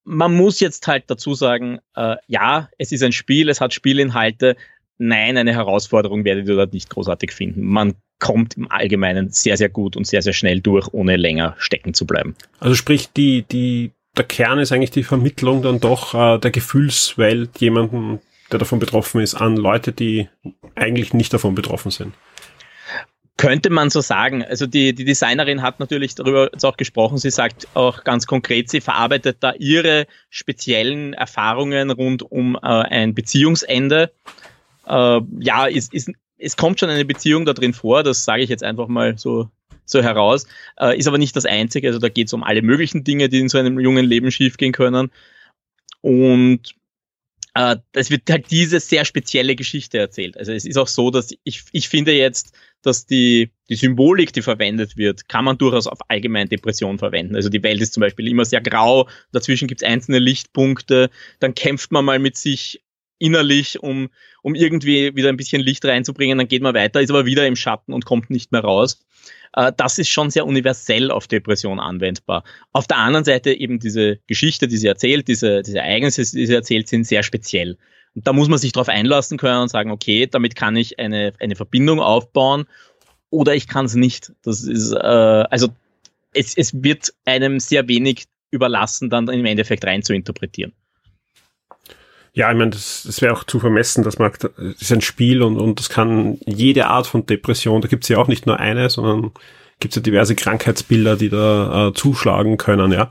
Man muss jetzt halt dazu sagen, äh, ja, es ist ein Spiel, es hat Spielinhalte. Nein, eine Herausforderung werdet ihr dort nicht großartig finden. Man kommt im Allgemeinen sehr, sehr gut und sehr, sehr schnell durch, ohne länger stecken zu bleiben. Also sprich, die, die, der Kern ist eigentlich die Vermittlung dann doch äh, der Gefühlswelt jemanden, der davon betroffen ist, an Leute, die eigentlich nicht davon betroffen sind. Könnte man so sagen. Also die, die Designerin hat natürlich darüber jetzt auch gesprochen. Sie sagt auch ganz konkret, sie verarbeitet da ihre speziellen Erfahrungen rund um äh, ein Beziehungsende. Äh, ja, ist, ist es kommt schon eine Beziehung da drin vor, das sage ich jetzt einfach mal so, so heraus, äh, ist aber nicht das Einzige. Also da geht es um alle möglichen Dinge, die in so einem jungen Leben schiefgehen können. Und äh, es wird halt diese sehr spezielle Geschichte erzählt. Also es ist auch so, dass ich, ich finde jetzt, dass die, die Symbolik, die verwendet wird, kann man durchaus auf allgemein Depression verwenden. Also die Welt ist zum Beispiel immer sehr grau, dazwischen gibt es einzelne Lichtpunkte, dann kämpft man mal mit sich innerlich, um, um irgendwie wieder ein bisschen Licht reinzubringen, dann geht man weiter, ist aber wieder im Schatten und kommt nicht mehr raus. Äh, das ist schon sehr universell auf Depression anwendbar. Auf der anderen Seite eben diese Geschichte, die sie erzählt, diese, diese Ereignisse, die sie erzählt, sind sehr speziell. Und da muss man sich darauf einlassen können und sagen, okay, damit kann ich eine, eine Verbindung aufbauen oder ich kann es nicht. Das ist, äh, also es, es wird einem sehr wenig überlassen, dann im Endeffekt rein zu interpretieren. Ja, ich meine, das, das wäre auch zu vermessen, dass man, das ist ein Spiel und, und das kann jede Art von Depression, da gibt es ja auch nicht nur eine, sondern gibt es ja diverse Krankheitsbilder, die da äh, zuschlagen können, ja.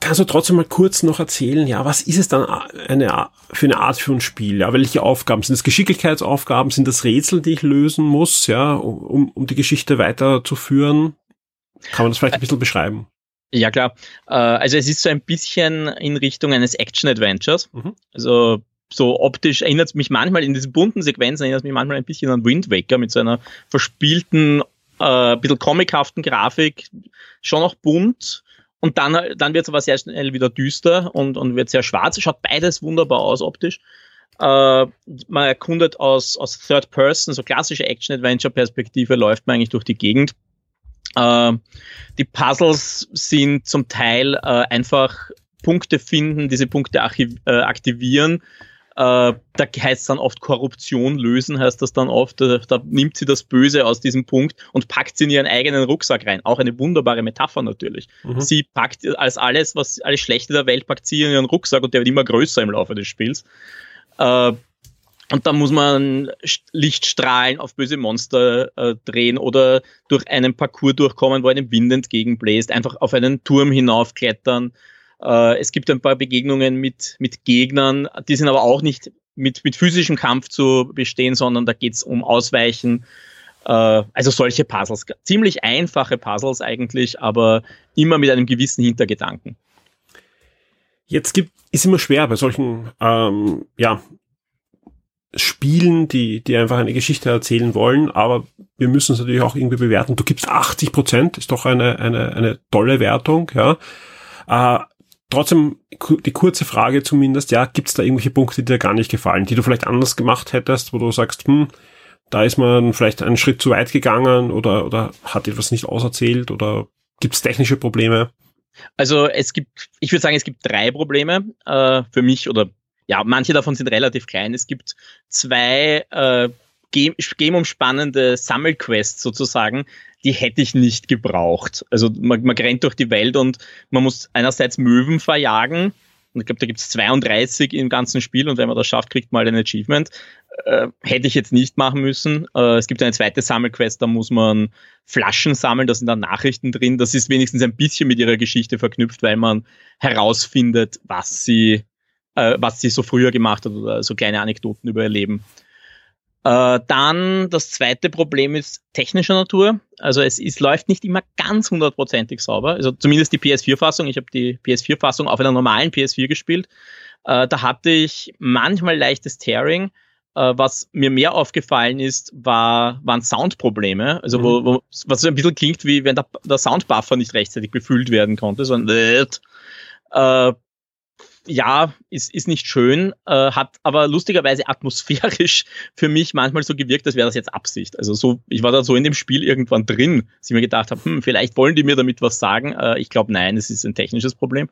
Kannst du trotzdem mal kurz noch erzählen, ja, was ist es dann eine, für eine Art für ein Spiel? Ja, welche Aufgaben? Sind das Geschicklichkeitsaufgaben? Sind das Rätsel, die ich lösen muss, ja, um, um die Geschichte weiterzuführen? Kann man das vielleicht ein bisschen beschreiben? Ja, klar. Äh, also es ist so ein bisschen in Richtung eines Action-Adventures. Mhm. Also so optisch erinnert es mich manchmal in diesen bunten Sequenzen erinnert es mich manchmal ein bisschen an Wind Waker mit so einer verspielten, äh, bisschen comichaften Grafik, schon auch bunt. Und dann, dann wird es aber sehr schnell wieder düster und, und wird sehr schwarz. Schaut beides wunderbar aus optisch. Äh, man erkundet aus, aus Third Person, so klassische Action-Adventure-Perspektive, läuft man eigentlich durch die Gegend. Äh, die Puzzles sind zum Teil äh, einfach Punkte finden, diese Punkte äh, aktivieren äh, da heißt es dann oft Korruption lösen, heißt das dann oft. Da, da, nimmt sie das Böse aus diesem Punkt und packt sie in ihren eigenen Rucksack rein. Auch eine wunderbare Metapher natürlich. Mhm. Sie packt als alles, was alles Schlechte der Welt, packt sie in ihren Rucksack und der wird immer größer im Laufe des Spiels. Und da muss man Lichtstrahlen auf böse Monster äh, drehen oder durch einen Parcours durchkommen, wo einem Wind entgegenbläst, einfach auf einen Turm hinaufklettern äh, es gibt ein paar Begegnungen mit, mit Gegnern, die sind aber auch nicht mit, mit physischem Kampf zu bestehen, sondern da geht es um Ausweichen. Äh, also solche Puzzles. Ziemlich einfache Puzzles eigentlich, aber immer mit einem gewissen Hintergedanken. Jetzt gibt, ist immer schwer bei solchen ähm, ja, Spielen, die, die einfach eine Geschichte erzählen wollen, aber wir müssen es natürlich auch irgendwie bewerten. Du gibst 80 Prozent, ist doch eine, eine, eine tolle Wertung, ja. Äh, trotzdem die kurze Frage zumindest, ja, gibt es da irgendwelche Punkte, die dir gar nicht gefallen, die du vielleicht anders gemacht hättest, wo du sagst, hm, da ist man vielleicht einen Schritt zu weit gegangen oder, oder hat etwas nicht auserzählt oder gibt es technische Probleme? Also es gibt, ich würde sagen, es gibt drei Probleme äh, für mich oder ja, manche davon sind relativ klein. Es gibt zwei äh, game-umspannende Sammelquests sozusagen, die hätte ich nicht gebraucht. Also man, man rennt durch die Welt und man muss einerseits Möwen verjagen. Und ich glaube, da gibt es 32 im ganzen Spiel und wenn man das schafft, kriegt man halt ein Achievement. Äh, hätte ich jetzt nicht machen müssen. Äh, es gibt eine zweite Sammelquest, da muss man Flaschen sammeln, da sind dann Nachrichten drin. Das ist wenigstens ein bisschen mit ihrer Geschichte verknüpft, weil man herausfindet, was sie, äh, was sie so früher gemacht hat oder so kleine Anekdoten über ihr Leben. Äh, dann das zweite Problem ist technischer Natur. Also es ist, läuft nicht immer ganz hundertprozentig sauber. Also zumindest die PS4-Fassung. Ich habe die PS4-Fassung auf einer normalen PS4 gespielt. Äh, da hatte ich manchmal leichtes Tearing. Äh, was mir mehr aufgefallen ist, war, waren Soundprobleme. Also mhm. wo, wo, was so ein bisschen klingt, wie wenn der, der Soundbuffer nicht rechtzeitig befüllt werden konnte. So ein äh, ja, ist, ist nicht schön, äh, hat aber lustigerweise atmosphärisch für mich manchmal so gewirkt, als wäre das jetzt Absicht. Also so, ich war da so in dem Spiel irgendwann drin, dass ich mir gedacht habe, hm, vielleicht wollen die mir damit was sagen. Äh, ich glaube, nein, es ist ein technisches Problem.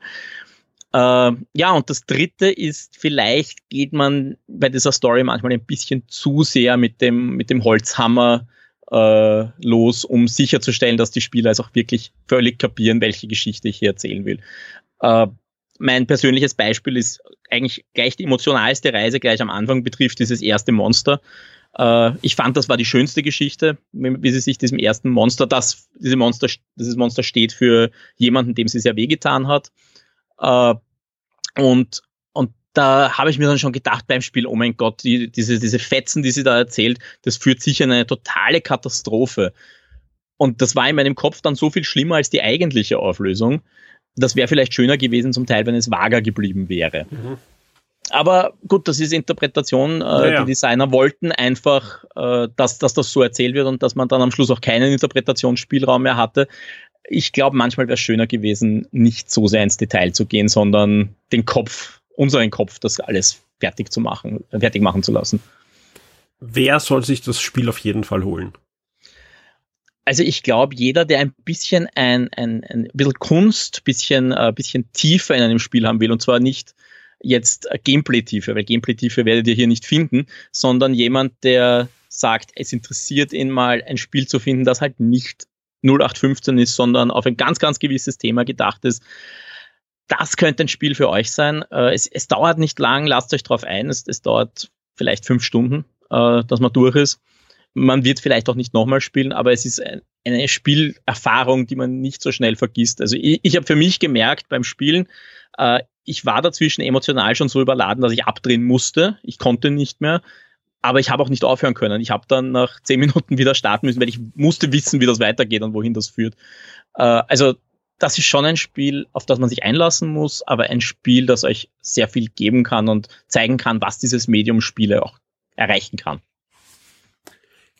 Äh, ja, und das dritte ist, vielleicht geht man bei dieser Story manchmal ein bisschen zu sehr mit dem, mit dem Holzhammer äh, los, um sicherzustellen, dass die Spieler es auch wirklich völlig kapieren, welche Geschichte ich hier erzählen will. Äh, mein persönliches Beispiel ist eigentlich gleich die emotionalste Reise gleich am Anfang betrifft dieses erste Monster. Äh, ich fand, das war die schönste Geschichte, wie sie sich diesem ersten Monster, das, diese Monster, dieses Monster steht für jemanden, dem sie sehr wehgetan hat. Äh, und, und da habe ich mir dann schon gedacht beim Spiel, oh mein Gott, die, diese, diese Fetzen, die sie da erzählt, das führt sicher in eine totale Katastrophe. Und das war in meinem Kopf dann so viel schlimmer als die eigentliche Auflösung das wäre vielleicht schöner gewesen zum Teil, wenn es vager geblieben wäre. Mhm. Aber gut, das ist Interpretation. Äh, naja. Die Designer wollten einfach, äh, dass, dass das so erzählt wird und dass man dann am Schluss auch keinen Interpretationsspielraum mehr hatte. Ich glaube, manchmal wäre es schöner gewesen, nicht so sehr ins Detail zu gehen, sondern den Kopf, unseren Kopf, das alles fertig zu machen, fertig machen zu lassen. Wer soll sich das Spiel auf jeden Fall holen? Also ich glaube, jeder, der ein bisschen ein, ein, ein bisschen Kunst, bisschen, äh, bisschen Tiefe in einem Spiel haben will, und zwar nicht jetzt Gameplay-Tiefe, weil Gameplay-Tiefe werdet ihr hier nicht finden, sondern jemand, der sagt, es interessiert ihn mal, ein Spiel zu finden, das halt nicht 0815 ist, sondern auf ein ganz, ganz gewisses Thema gedacht ist. Das könnte ein Spiel für euch sein. Äh, es, es dauert nicht lang, lasst euch drauf ein. Es, es dauert vielleicht fünf Stunden, äh, dass man durch ist. Man wird vielleicht auch nicht nochmal spielen, aber es ist ein, eine Spielerfahrung, die man nicht so schnell vergisst. Also ich, ich habe für mich gemerkt beim Spielen, äh, ich war dazwischen emotional schon so überladen, dass ich abdrehen musste. Ich konnte nicht mehr. Aber ich habe auch nicht aufhören können. Ich habe dann nach zehn Minuten wieder starten müssen, weil ich musste wissen, wie das weitergeht und wohin das führt. Äh, also das ist schon ein Spiel, auf das man sich einlassen muss, aber ein Spiel, das euch sehr viel geben kann und zeigen kann, was dieses Medium Spiele auch erreichen kann.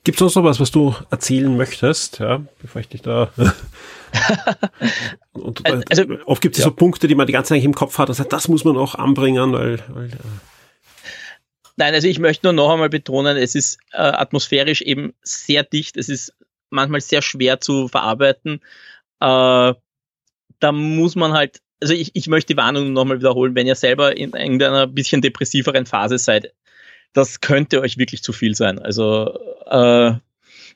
Gibt es sonst noch was, was du erzählen möchtest, ja, bevor ich dich da. und, also, also, oft gibt es ja. so Punkte, die man die ganze Zeit im Kopf hat sagt, das muss man auch anbringen, weil. weil Nein, also ich möchte nur noch einmal betonen, es ist äh, atmosphärisch eben sehr dicht, es ist manchmal sehr schwer zu verarbeiten. Äh, da muss man halt, also ich, ich möchte die Warnung nochmal wiederholen, wenn ihr selber in irgendeiner bisschen depressiveren Phase seid, das könnte euch wirklich zu viel sein. Also äh,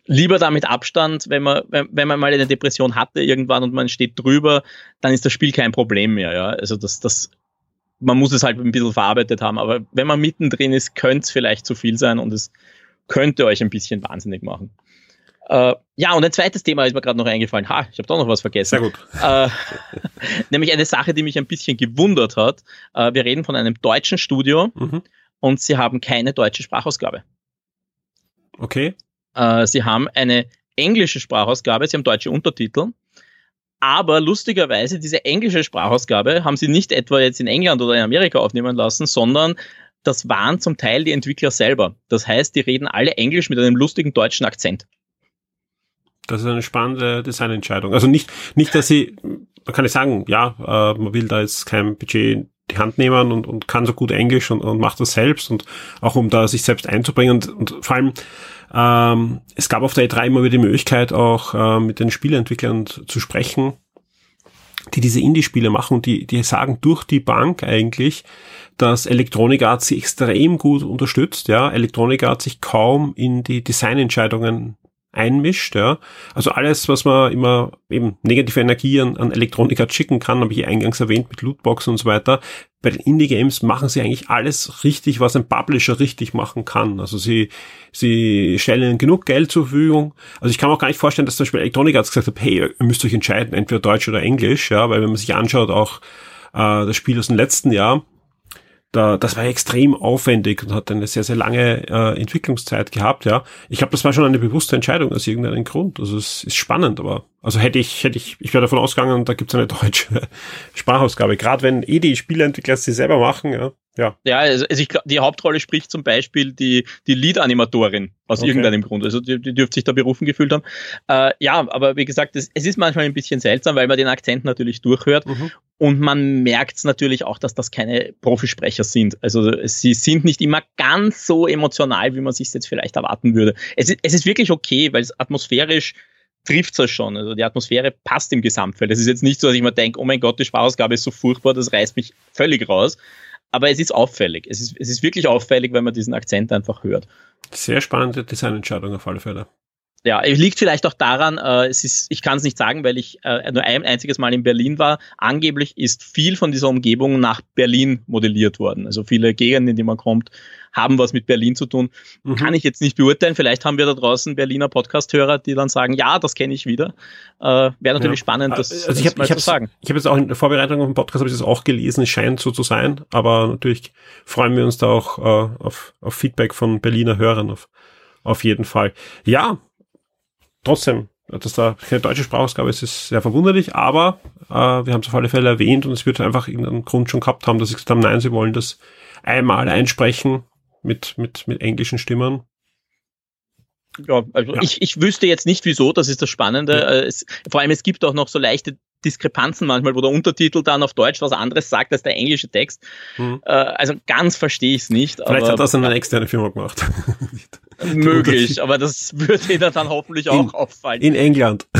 lieber damit Abstand, wenn man, wenn, wenn man mal eine Depression hatte irgendwann und man steht drüber, dann ist das Spiel kein Problem mehr. Ja? Also das, das, man muss es halt ein bisschen verarbeitet haben. Aber wenn man mittendrin ist, könnte es vielleicht zu viel sein und es könnte euch ein bisschen wahnsinnig machen. Äh, ja, und ein zweites Thema ist mir gerade noch eingefallen. Ha, ich habe doch noch was vergessen. Sehr gut. Äh, nämlich eine Sache, die mich ein bisschen gewundert hat. Äh, wir reden von einem deutschen Studio mhm. Und sie haben keine deutsche Sprachausgabe. Okay. Äh, sie haben eine englische Sprachausgabe, sie haben deutsche Untertitel. Aber lustigerweise, diese englische Sprachausgabe haben sie nicht etwa jetzt in England oder in Amerika aufnehmen lassen, sondern das waren zum Teil die Entwickler selber. Das heißt, die reden alle Englisch mit einem lustigen deutschen Akzent. Das ist eine spannende Designentscheidung. Also nicht, nicht, dass sie, man kann ich sagen, ja, äh, man will da jetzt kein Budget die Hand nehmen und, und kann so gut Englisch und, und macht das selbst und auch um da sich selbst einzubringen und, und vor allem, ähm, es gab auf der E3 immer wieder die Möglichkeit, auch äh, mit den Spieleentwicklern zu sprechen, die diese Indie-Spiele machen die, die sagen durch die Bank eigentlich, dass Electronic Arts sie extrem gut unterstützt. Ja, Electronic Arts sich kaum in die Designentscheidungen einmischt. Ja. Also alles, was man immer eben negative Energie an, an Elektronika schicken kann, habe ich eingangs erwähnt mit Lootboxen und so weiter. Bei den Indie-Games machen sie eigentlich alles richtig, was ein Publisher richtig machen kann. Also sie, sie stellen genug Geld zur Verfügung. Also ich kann mir auch gar nicht vorstellen, dass zum Beispiel Elektronika hat gesagt hat, hey, ihr müsst euch entscheiden, entweder Deutsch oder Englisch, ja, weil wenn man sich anschaut, auch äh, das Spiel aus dem letzten Jahr, da, das war extrem aufwendig und hat eine sehr, sehr lange äh, Entwicklungszeit gehabt, ja. Ich glaube, das war schon eine bewusste Entscheidung aus irgendeinem Grund. Also es ist spannend, aber also hätte ich, hätte ich, ich wäre davon ausgegangen, da gibt es eine deutsche Sprachausgabe. Gerade wenn eh die Spieleentwickler sie selber machen, ja. Ja, ja also, also ich glaube, die Hauptrolle spricht zum Beispiel die, die Lead-Animatorin aus okay. irgendeinem Grund. Also die, die dürfte sich da berufen gefühlt haben. Äh, ja, aber wie gesagt, es, es ist manchmal ein bisschen seltsam, weil man den Akzent natürlich durchhört. Mhm. Und man merkt es natürlich auch, dass das keine Profisprecher sind. Also sie sind nicht immer ganz so emotional, wie man sich jetzt vielleicht erwarten würde. Es ist, es ist wirklich okay, weil es atmosphärisch trifft es schon. Also die Atmosphäre passt im Gesamtfeld. Es ist jetzt nicht so, dass ich mir denke, oh mein Gott, die Sprachausgabe ist so furchtbar, das reißt mich völlig raus. Aber es ist auffällig. Es ist, es ist wirklich auffällig, wenn man diesen Akzent einfach hört. Sehr spannende Designentscheidung auf alle Fälle. Ja, es liegt vielleicht auch daran, äh, es ist, ich kann es nicht sagen, weil ich äh, nur ein einziges Mal in Berlin war. Angeblich ist viel von dieser Umgebung nach Berlin modelliert worden. Also viele Gegenden, in die man kommt, haben was mit Berlin zu tun. Mhm. Kann ich jetzt nicht beurteilen. Vielleicht haben wir da draußen Berliner Podcast-Hörer, die dann sagen, ja, das kenne ich wieder. Äh, Wäre natürlich ja. spannend, das, also ich hab, mal ich zu sagen. Ich habe jetzt auch in der Vorbereitung auf den Podcast habe ich das auch gelesen. Es scheint so zu sein, aber natürlich freuen wir uns da auch äh, auf, auf Feedback von Berliner Hörern auf, auf jeden Fall. Ja, trotzdem, dass da keine deutsche Sprachausgabe ist, ist sehr verwunderlich, aber äh, wir haben es auf alle Fälle erwähnt und es wird einfach irgendeinen Grund schon gehabt haben, dass sie gesagt haben, nein, sie wollen das einmal einsprechen mit, mit, mit englischen Stimmen. Ja, also ja. Ich, ich wüsste jetzt nicht wieso, das ist das Spannende. Ja. Äh, es, vor allem, es gibt auch noch so leichte Diskrepanzen manchmal, wo der Untertitel dann auf Deutsch was anderes sagt als der englische Text. Mhm. Äh, also ganz verstehe ich es nicht. Vielleicht aber, hat das eine externe Firma gemacht. Möglich, aber das würde Ihnen dann hoffentlich auch in, auffallen. In England.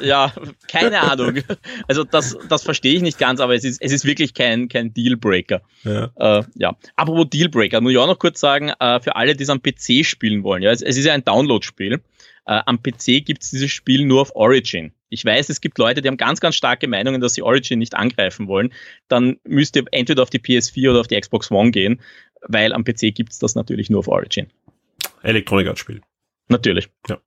Ja, keine Ahnung. Also das, das verstehe ich nicht ganz, aber es ist, es ist wirklich kein, kein Dealbreaker. Ja. Äh, ja. Apropos Dealbreaker, muss ich auch noch kurz sagen, äh, für alle, die es am PC spielen wollen, ja, es, es ist ja ein Download-Spiel. Äh, am PC gibt es dieses Spiel nur auf Origin. Ich weiß, es gibt Leute, die haben ganz, ganz starke Meinungen, dass sie Origin nicht angreifen wollen. Dann müsst ihr entweder auf die PS4 oder auf die Xbox One gehen, weil am PC gibt es das natürlich nur auf Origin. Electronic Arts Spiel. Natürlich. Ja.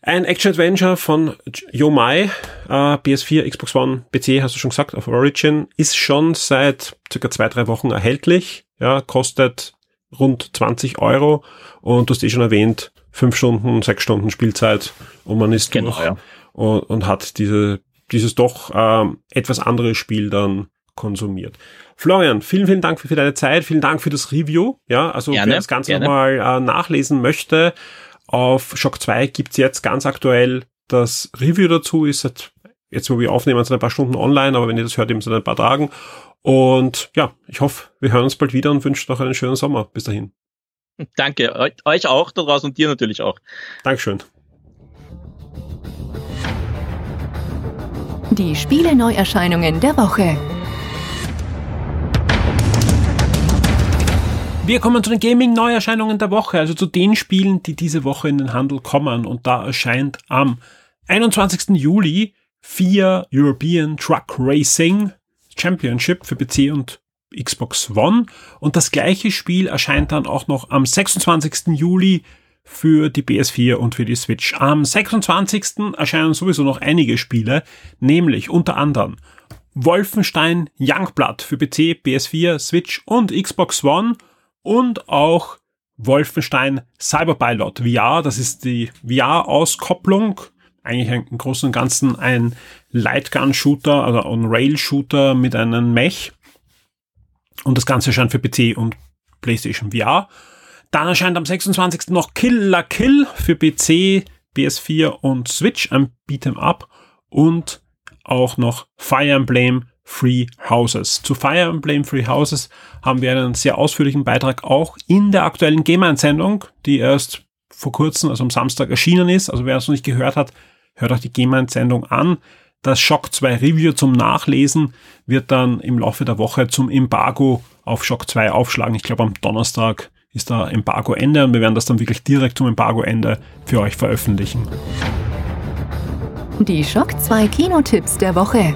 Ein Action-Adventure von Yomai, äh, PS4, Xbox One, PC, hast du schon gesagt, auf Origin, ist schon seit circa zwei, drei Wochen erhältlich. Ja, kostet rund 20 Euro und du hast eh schon erwähnt, fünf Stunden, sechs Stunden Spielzeit und man ist genau, durch ja. und, und, hat diese, dieses doch ähm, etwas andere Spiel dann konsumiert. Florian, vielen, vielen Dank für, für, deine Zeit, vielen Dank für das Review. Ja, also gerne, wer das Ganze nochmal äh, nachlesen möchte, auf Shock 2 gibt's jetzt ganz aktuell das Review dazu, ist seit jetzt, wo wir aufnehmen, sind ein paar Stunden online, aber wenn ihr das hört, eben seit ein paar Tagen. Und ja, ich hoffe, wir hören uns bald wieder und wünschen noch einen schönen Sommer. Bis dahin. Danke, euch auch da draußen und dir natürlich auch. Dankeschön. Die Spiele-Neuerscheinungen der Woche. Wir kommen zu den Gaming-Neuerscheinungen der Woche, also zu den Spielen, die diese Woche in den Handel kommen. Und da erscheint am 21. Juli 4 European Truck Racing Championship für PC und Xbox One. Und das gleiche Spiel erscheint dann auch noch am 26. Juli für die PS4 und für die Switch. Am 26. erscheinen sowieso noch einige Spiele, nämlich unter anderem Wolfenstein Youngblood für PC, PS4, Switch und Xbox One und auch Wolfenstein Cyberpilot VR. Das ist die VR-Auskopplung. Eigentlich im Großen und Ganzen ein Lightgun-Shooter, also ein Rail-Shooter mit einem Mech. Und das Ganze erscheint für PC und PlayStation VR. Dann erscheint am 26. noch Killer Kill für PC, PS4 und Switch, ein Beat'em Up. Und auch noch Fire Emblem Free Houses. Zu Fire Emblem Free Houses haben wir einen sehr ausführlichen Beitrag auch in der aktuellen Game-Einsendung, die erst vor kurzem, also am Samstag erschienen ist. Also wer es noch nicht gehört hat, hört auch die Game-Einsendung an. Das Shock 2 Review zum Nachlesen wird dann im Laufe der Woche zum Embargo auf Shock 2 aufschlagen. Ich glaube am Donnerstag ist da Embargo-Ende und wir werden das dann wirklich direkt zum Embargo-Ende für euch veröffentlichen. Die Shock 2 Kinotipps der Woche.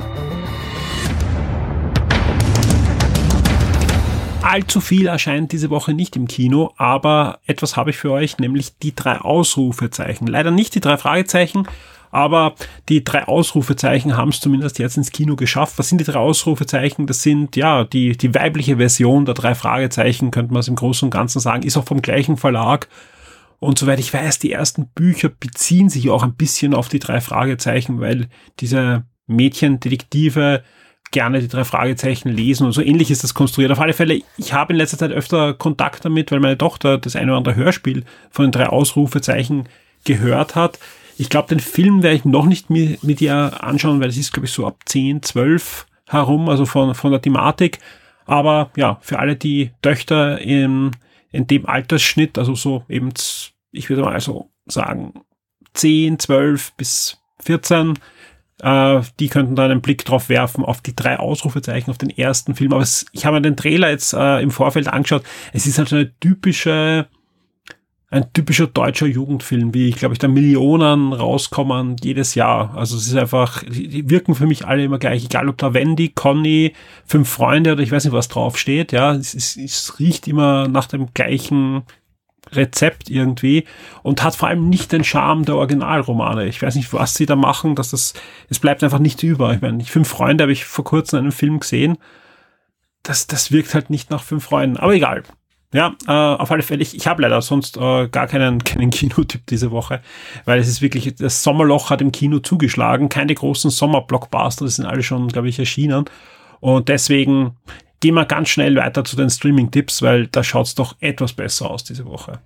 allzu viel erscheint diese Woche nicht im Kino, aber etwas habe ich für euch, nämlich die drei Ausrufezeichen. Leider nicht die drei Fragezeichen, aber die drei Ausrufezeichen haben es zumindest jetzt ins Kino geschafft. Was sind die drei Ausrufezeichen? Das sind ja die, die weibliche Version der drei Fragezeichen, könnte man es im Großen und Ganzen sagen, ist auch vom gleichen Verlag. Und soweit ich weiß, die ersten Bücher beziehen sich auch ein bisschen auf die drei Fragezeichen, weil diese Mädchendetektive gerne die drei Fragezeichen lesen und so ähnlich ist das konstruiert. Auf alle Fälle, ich habe in letzter Zeit öfter Kontakt damit, weil meine Tochter das eine oder andere Hörspiel von den drei Ausrufezeichen gehört hat. Ich glaube, den Film werde ich noch nicht mit, ihr anschauen, weil es ist, glaube ich, so ab 10, 12 herum, also von, von der Thematik. Aber ja, für alle die Töchter in, in dem Altersschnitt, also so eben, ich würde mal so sagen, 10, 12 bis 14, äh, die könnten dann einen Blick drauf werfen, auf die drei Ausrufezeichen, auf den ersten Film. Aber es, ich habe mir den Trailer jetzt äh, im Vorfeld angeschaut. Es ist halt so eine typische, ein typischer deutscher Jugendfilm, wie ich glaube ich da Millionen rauskommen jedes Jahr. Also es ist einfach, die wirken für mich alle immer gleich, egal ob da Wendy, Conny, fünf Freunde oder ich weiß nicht, was drauf steht. Ja, es, es, es riecht immer nach dem gleichen Rezept irgendwie und hat vor allem nicht den Charme der Originalromane. Ich weiß nicht, was sie da machen, dass das, es bleibt einfach nicht über. Ich meine, fünf Freunde habe ich vor kurzem einen Film gesehen. Das, das wirkt halt nicht nach fünf Freunden. Aber egal. Ja, äh, auf alle Fälle, ich, ich habe leider sonst äh, gar keinen, keinen Kinotyp diese Woche, weil es ist wirklich, das Sommerloch hat im Kino zugeschlagen, keine großen Sommerblockbuster, das sind alle schon, glaube ich, erschienen. Und deswegen gehen wir ganz schnell weiter zu den Streaming-Tipps, weil da schaut es doch etwas besser aus diese Woche.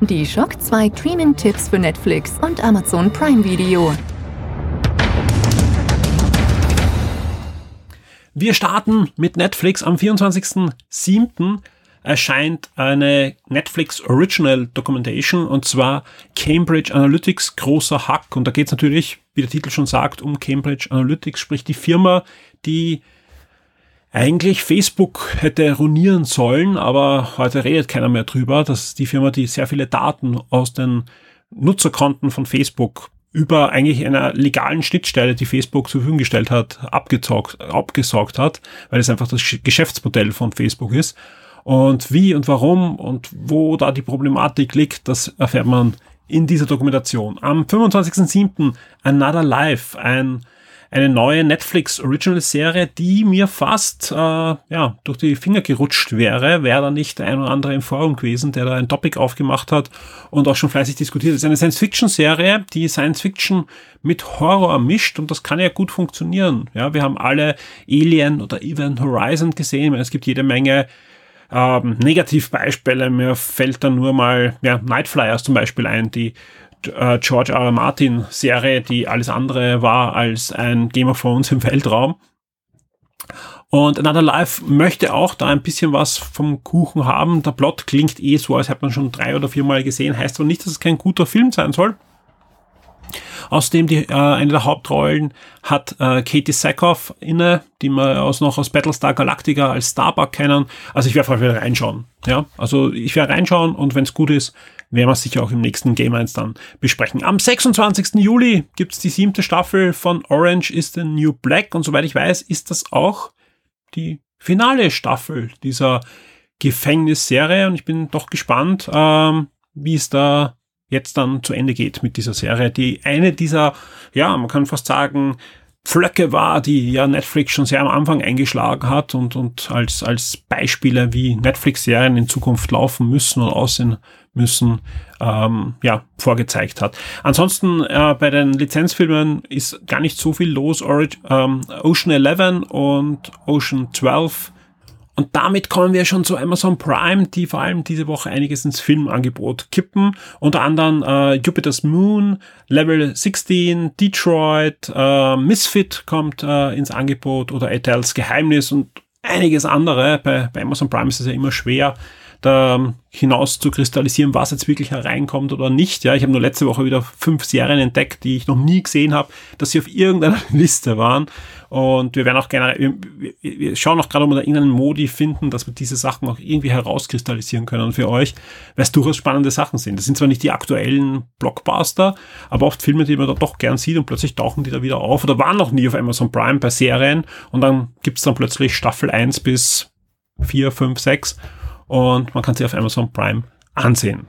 Die Shock 2 Streaming-Tipps für Netflix und Amazon Prime Video. Wir starten mit Netflix. Am 24.07. erscheint eine Netflix Original Documentation und zwar Cambridge Analytics, großer Hack. Und da geht es natürlich, wie der Titel schon sagt, um Cambridge Analytics, sprich die Firma, die eigentlich Facebook hätte ruinieren sollen, aber heute redet keiner mehr drüber. Das ist die Firma, die sehr viele Daten aus den Nutzerkonten von Facebook über eigentlich einer legalen Schnittstelle, die Facebook zur Verfügung gestellt hat, abgezockt, abgesaugt hat, weil es einfach das Geschäftsmodell von Facebook ist. Und wie und warum und wo da die Problematik liegt, das erfährt man in dieser Dokumentation. Am 25.07. Another Life, ein eine neue Netflix Original Serie, die mir fast äh, ja, durch die Finger gerutscht wäre, wäre da nicht der ein oder andere im Forum gewesen, der da ein Topic aufgemacht hat und auch schon fleißig diskutiert. Es ist eine Science-Fiction-Serie, die Science-Fiction mit Horror mischt und das kann ja gut funktionieren. Ja, wir haben alle Alien oder Event Horizon gesehen, es gibt jede Menge ähm, Negativbeispiele. Mir fällt da nur mal ja, Nightflyers zum Beispiel ein, die äh, George R. R. Martin Serie, die alles andere war als ein Game of Thrones im Weltraum. Und Another Life möchte auch da ein bisschen was vom Kuchen haben. Der Plot klingt eh so, als hätte man schon drei oder viermal gesehen, heißt aber nicht, dass es kein guter Film sein soll. Außerdem die, äh, eine der Hauptrollen hat äh, Katie Sackhoff inne, die wir aus, noch aus Battlestar Galactica als Starbuck kennen. Also ich werde einfach wieder reinschauen. Ja, also ich werde reinschauen und wenn es gut ist, werden wir sicher auch im nächsten Game 1 dann besprechen. Am 26. Juli gibt's die siebte Staffel von Orange is the New Black und soweit ich weiß, ist das auch die finale Staffel dieser Gefängnisserie und ich bin doch gespannt, ähm, wie es da jetzt dann zu Ende geht mit dieser Serie, die eine dieser, ja, man kann fast sagen, Pflöcke war, die ja Netflix schon sehr am Anfang eingeschlagen hat und, und als, als Beispiele, wie Netflix-Serien in Zukunft laufen müssen und aussehen müssen, ähm, ja, vorgezeigt hat. Ansonsten äh, bei den Lizenzfilmen ist gar nicht so viel los. Orig ähm, Ocean 11 und Ocean 12 und damit kommen wir schon zu Amazon Prime, die vor allem diese Woche einiges ins Filmangebot kippen. Unter anderem äh, Jupiter's Moon, Level 16, Detroit, äh, Misfit kommt äh, ins Angebot oder Adele's Geheimnis und einiges andere. Bei, bei Amazon Prime ist es ja immer schwer, da hinaus zu kristallisieren, was jetzt wirklich hereinkommt oder nicht. Ja, ich habe nur letzte Woche wieder fünf Serien entdeckt, die ich noch nie gesehen habe, dass sie auf irgendeiner Liste waren. Und wir werden auch gerne, wir, wir schauen auch gerade, ob wir da irgendeinen Modi finden, dass wir diese Sachen auch irgendwie herauskristallisieren können für euch, weil es durchaus spannende Sachen sind. Das sind zwar nicht die aktuellen Blockbuster, aber oft Filme, die man da doch gern sieht und plötzlich tauchen die da wieder auf oder waren noch nie auf Amazon Prime bei Serien und dann gibt's dann plötzlich Staffel 1 bis 4, 5, 6 und man kann sie auf Amazon Prime ansehen.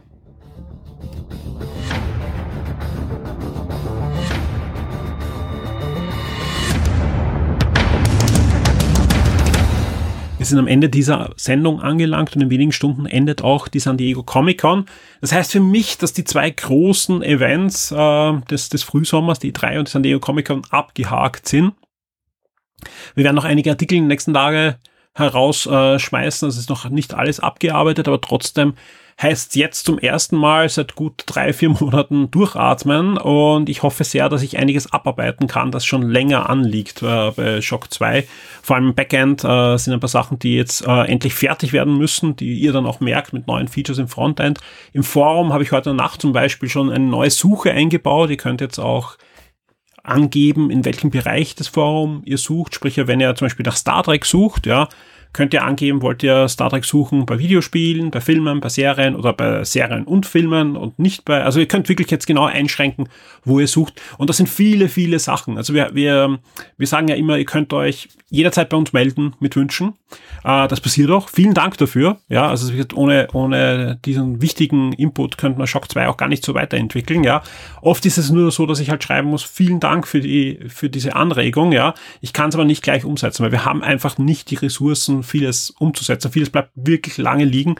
Wir sind am Ende dieser Sendung angelangt und in wenigen Stunden endet auch die San Diego Comic Con. Das heißt für mich, dass die zwei großen Events äh, des, des Frühsommers, die drei und die San Diego Comic Con, abgehakt sind. Wir werden noch einige Artikel in den nächsten Tagen herausschmeißen. Es ist noch nicht alles abgearbeitet, aber trotzdem heißt jetzt zum ersten Mal seit gut drei, vier Monaten durchatmen und ich hoffe sehr, dass ich einiges abarbeiten kann, das schon länger anliegt äh, bei Shock 2. Vor allem im Backend äh, sind ein paar Sachen, die jetzt äh, endlich fertig werden müssen, die ihr dann auch merkt mit neuen Features im Frontend. Im Forum habe ich heute Nacht zum Beispiel schon eine neue Suche eingebaut. Ihr könnt jetzt auch angeben, in welchem Bereich des Forum ihr sucht. Sprich, wenn ihr zum Beispiel nach Star Trek sucht, ja, könnt ihr angeben, wollt ihr Star Trek suchen bei Videospielen, bei Filmen, bei Serien oder bei Serien und Filmen und nicht bei, also ihr könnt wirklich jetzt genau einschränken, wo ihr sucht. Und das sind viele, viele Sachen. Also wir, wir, wir sagen ja immer, ihr könnt euch jederzeit bei uns melden mit Wünschen. Äh, das passiert auch. Vielen Dank dafür. Ja, also ohne, ohne diesen wichtigen Input könnte man Shock 2 auch gar nicht so weiterentwickeln. Ja, oft ist es nur so, dass ich halt schreiben muss, vielen Dank für die, für diese Anregung. Ja, ich kann es aber nicht gleich umsetzen, weil wir haben einfach nicht die Ressourcen, vieles umzusetzen. Vieles bleibt wirklich lange liegen.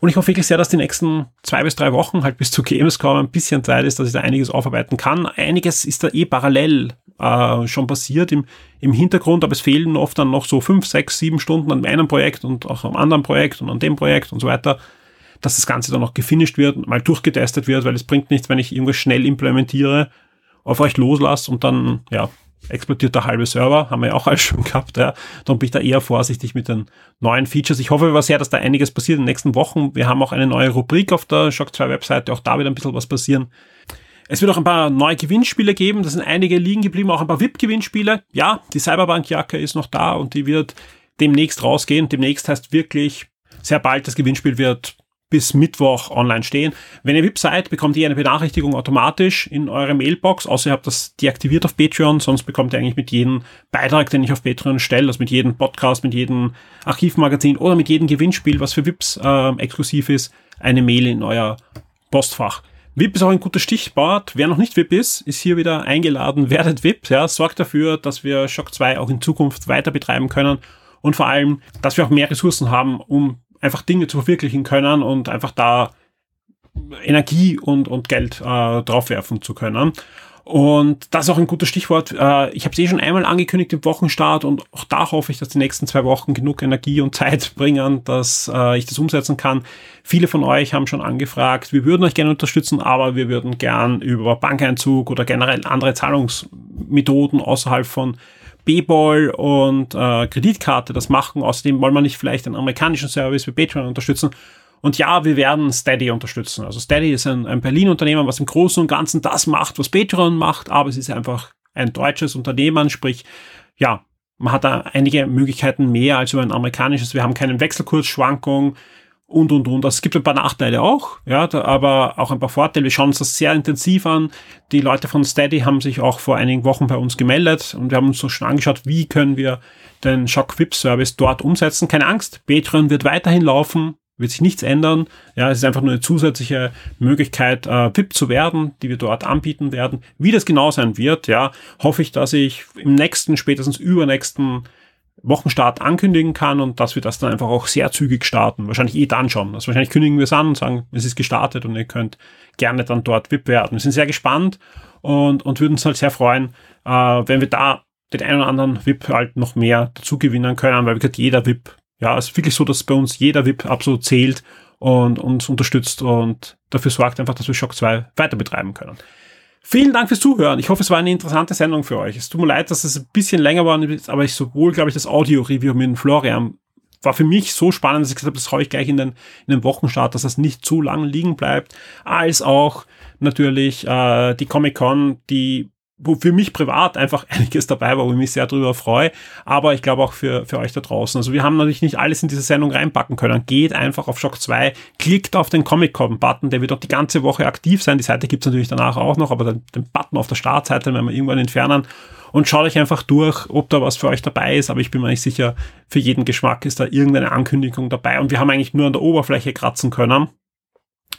Und ich hoffe wirklich sehr, dass die nächsten zwei bis drei Wochen halt bis zu Gamescom ein bisschen Zeit ist, dass ich da einiges aufarbeiten kann. Einiges ist da eh parallel äh, schon passiert im, im Hintergrund, aber es fehlen oft dann noch so fünf, sechs, sieben Stunden an einem Projekt und auch am anderen Projekt und an dem Projekt und so weiter, dass das Ganze dann noch gefinisht wird mal durchgetestet wird, weil es bringt nichts, wenn ich irgendwas schnell implementiere, auf euch loslasse und dann, ja, explodiert der halbe Server, haben wir ja auch alles schon gehabt, ja. Darum bin ich da eher vorsichtig mit den neuen Features. Ich hoffe aber sehr, dass da einiges passiert in den nächsten Wochen. Wir haben auch eine neue Rubrik auf der Shock 2 Webseite, auch da wird ein bisschen was passieren. Es wird auch ein paar neue Gewinnspiele geben. Da sind einige liegen geblieben, auch ein paar VIP-Gewinnspiele. Ja, die Cyberbank-Jacke ist noch da und die wird demnächst rausgehen. Demnächst heißt wirklich sehr bald, das Gewinnspiel wird bis Mittwoch online stehen. Wenn ihr VIP seid, bekommt ihr eine Benachrichtigung automatisch in eure Mailbox, außer ihr habt das deaktiviert auf Patreon, sonst bekommt ihr eigentlich mit jedem Beitrag, den ich auf Patreon stelle, also mit jedem Podcast, mit jedem Archivmagazin oder mit jedem Gewinnspiel, was für VIPs äh, exklusiv ist, eine Mail in euer Postfach. VIP ist auch ein gutes Stichwort. Wer noch nicht VIP ist, ist hier wieder eingeladen. Werdet VIP, ja, sorgt dafür, dass wir Shock 2 auch in Zukunft weiter betreiben können und vor allem, dass wir auch mehr Ressourcen haben, um einfach Dinge zu verwirklichen können und einfach da Energie und, und Geld äh, draufwerfen zu können. Und das ist auch ein gutes Stichwort. Äh, ich habe es eh schon einmal angekündigt im Wochenstart und auch da hoffe ich, dass die nächsten zwei Wochen genug Energie und Zeit bringen, dass äh, ich das umsetzen kann. Viele von euch haben schon angefragt, wir würden euch gerne unterstützen, aber wir würden gern über Bankeinzug oder generell andere Zahlungsmethoden außerhalb von B-Ball und äh, Kreditkarte das machen. Außerdem wollen wir nicht vielleicht einen amerikanischen Service wie Patreon unterstützen. Und ja, wir werden Steady unterstützen. Also Steady ist ein, ein Berlin-Unternehmen, was im Großen und Ganzen das macht, was Patreon macht, aber es ist einfach ein deutsches Unternehmen, sprich, ja, man hat da einige Möglichkeiten mehr als über ein amerikanisches. Wir haben keine Wechselkursschwankung und, und, und. Also es gibt ein paar Nachteile auch, ja, da, aber auch ein paar Vorteile. Wir schauen uns das sehr intensiv an. Die Leute von Steady haben sich auch vor einigen Wochen bei uns gemeldet und wir haben uns so schon angeschaut, wie können wir den Shock Whip Service dort umsetzen. Keine Angst, Patreon wird weiterhin laufen wird sich nichts ändern. Ja, es ist einfach nur eine zusätzliche Möglichkeit, äh, VIP zu werden, die wir dort anbieten werden. Wie das genau sein wird, ja, hoffe ich, dass ich im nächsten, spätestens übernächsten Wochenstart ankündigen kann und dass wir das dann einfach auch sehr zügig starten. Wahrscheinlich eh dann schon. Also wahrscheinlich kündigen wir es an und sagen, es ist gestartet und ihr könnt gerne dann dort VIP werden. Wir sind sehr gespannt und, und würden uns halt sehr freuen, äh, wenn wir da den einen oder anderen VIP halt noch mehr dazu gewinnen können, weil gesagt, jeder VIP ja, es ist wirklich so, dass bei uns jeder VIP absolut zählt und uns unterstützt und dafür sorgt einfach, dass wir Shock 2 weiter betreiben können. Vielen Dank fürs Zuhören. Ich hoffe, es war eine interessante Sendung für euch. Es tut mir leid, dass es ein bisschen länger war, aber ich sowohl, glaube ich, das Audio-Review mit Florian war für mich so spannend, dass ich gesagt habe, das haue ich gleich in den, in den Wochenstart, dass das nicht zu lang liegen bleibt, als auch natürlich äh, die Comic-Con, die wo für mich privat einfach einiges dabei war, wo ich mich sehr drüber freue, aber ich glaube auch für, für euch da draußen. Also wir haben natürlich nicht alles in diese Sendung reinpacken können. Geht einfach auf Shock 2, klickt auf den Comic-Con-Button, der wird auch die ganze Woche aktiv sein. Die Seite gibt's natürlich danach auch noch, aber den, den Button auf der Startseite werden wir irgendwann entfernen und schaut euch einfach durch, ob da was für euch dabei ist, aber ich bin mir nicht sicher, für jeden Geschmack ist da irgendeine Ankündigung dabei und wir haben eigentlich nur an der Oberfläche kratzen können.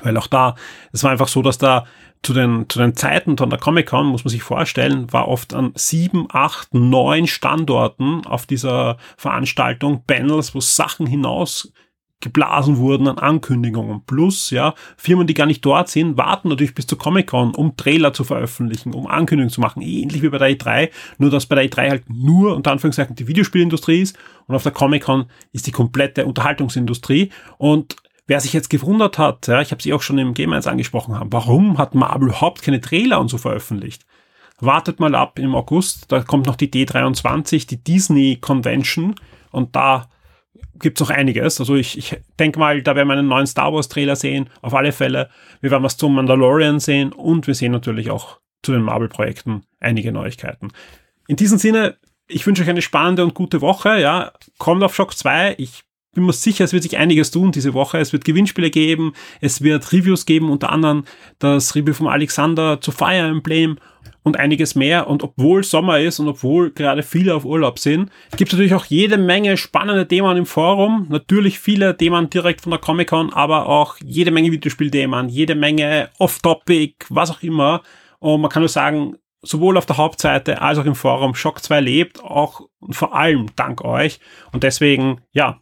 Weil auch da, es war einfach so, dass da zu den, zu den Zeiten von der Comic-Con, muss man sich vorstellen, war oft an sieben, acht, neun Standorten auf dieser Veranstaltung Panels, wo Sachen hinaus geblasen wurden an Ankündigungen. Plus, ja, Firmen, die gar nicht dort sind, warten natürlich bis zur Comic-Con, um Trailer zu veröffentlichen, um Ankündigungen zu machen. Ähnlich wie bei der E3, nur dass bei der E3 halt nur, unter Anführungszeichen, die Videospielindustrie ist und auf der Comic-Con ist die komplette Unterhaltungsindustrie und Wer sich jetzt gewundert hat, ja, ich habe sie auch schon im Game 1 angesprochen haben, warum hat Marvel überhaupt keine Trailer und so veröffentlicht? Wartet mal ab im August, da kommt noch die D23, die Disney Convention und da gibt's noch einiges. Also ich, ich denke mal, da werden wir einen neuen Star Wars Trailer sehen, auf alle Fälle. Wir werden was zum Mandalorian sehen und wir sehen natürlich auch zu den Marvel-Projekten einige Neuigkeiten. In diesem Sinne, ich wünsche euch eine spannende und gute Woche. Ja, kommt auf Shock 2. Ich bin mir sicher, es wird sich einiges tun diese Woche. Es wird Gewinnspiele geben, es wird Reviews geben, unter anderem das Review von Alexander zu Fire Emblem und einiges mehr. Und obwohl Sommer ist und obwohl gerade viele auf Urlaub sind, gibt es natürlich auch jede Menge spannende Themen im Forum. Natürlich viele Themen direkt von der Comic-Con, aber auch jede Menge Videospielthemen, jede Menge Off-Topic, was auch immer. Und man kann nur sagen, sowohl auf der Hauptseite als auch im Forum Shock 2 lebt, auch und vor allem dank euch. Und deswegen, ja,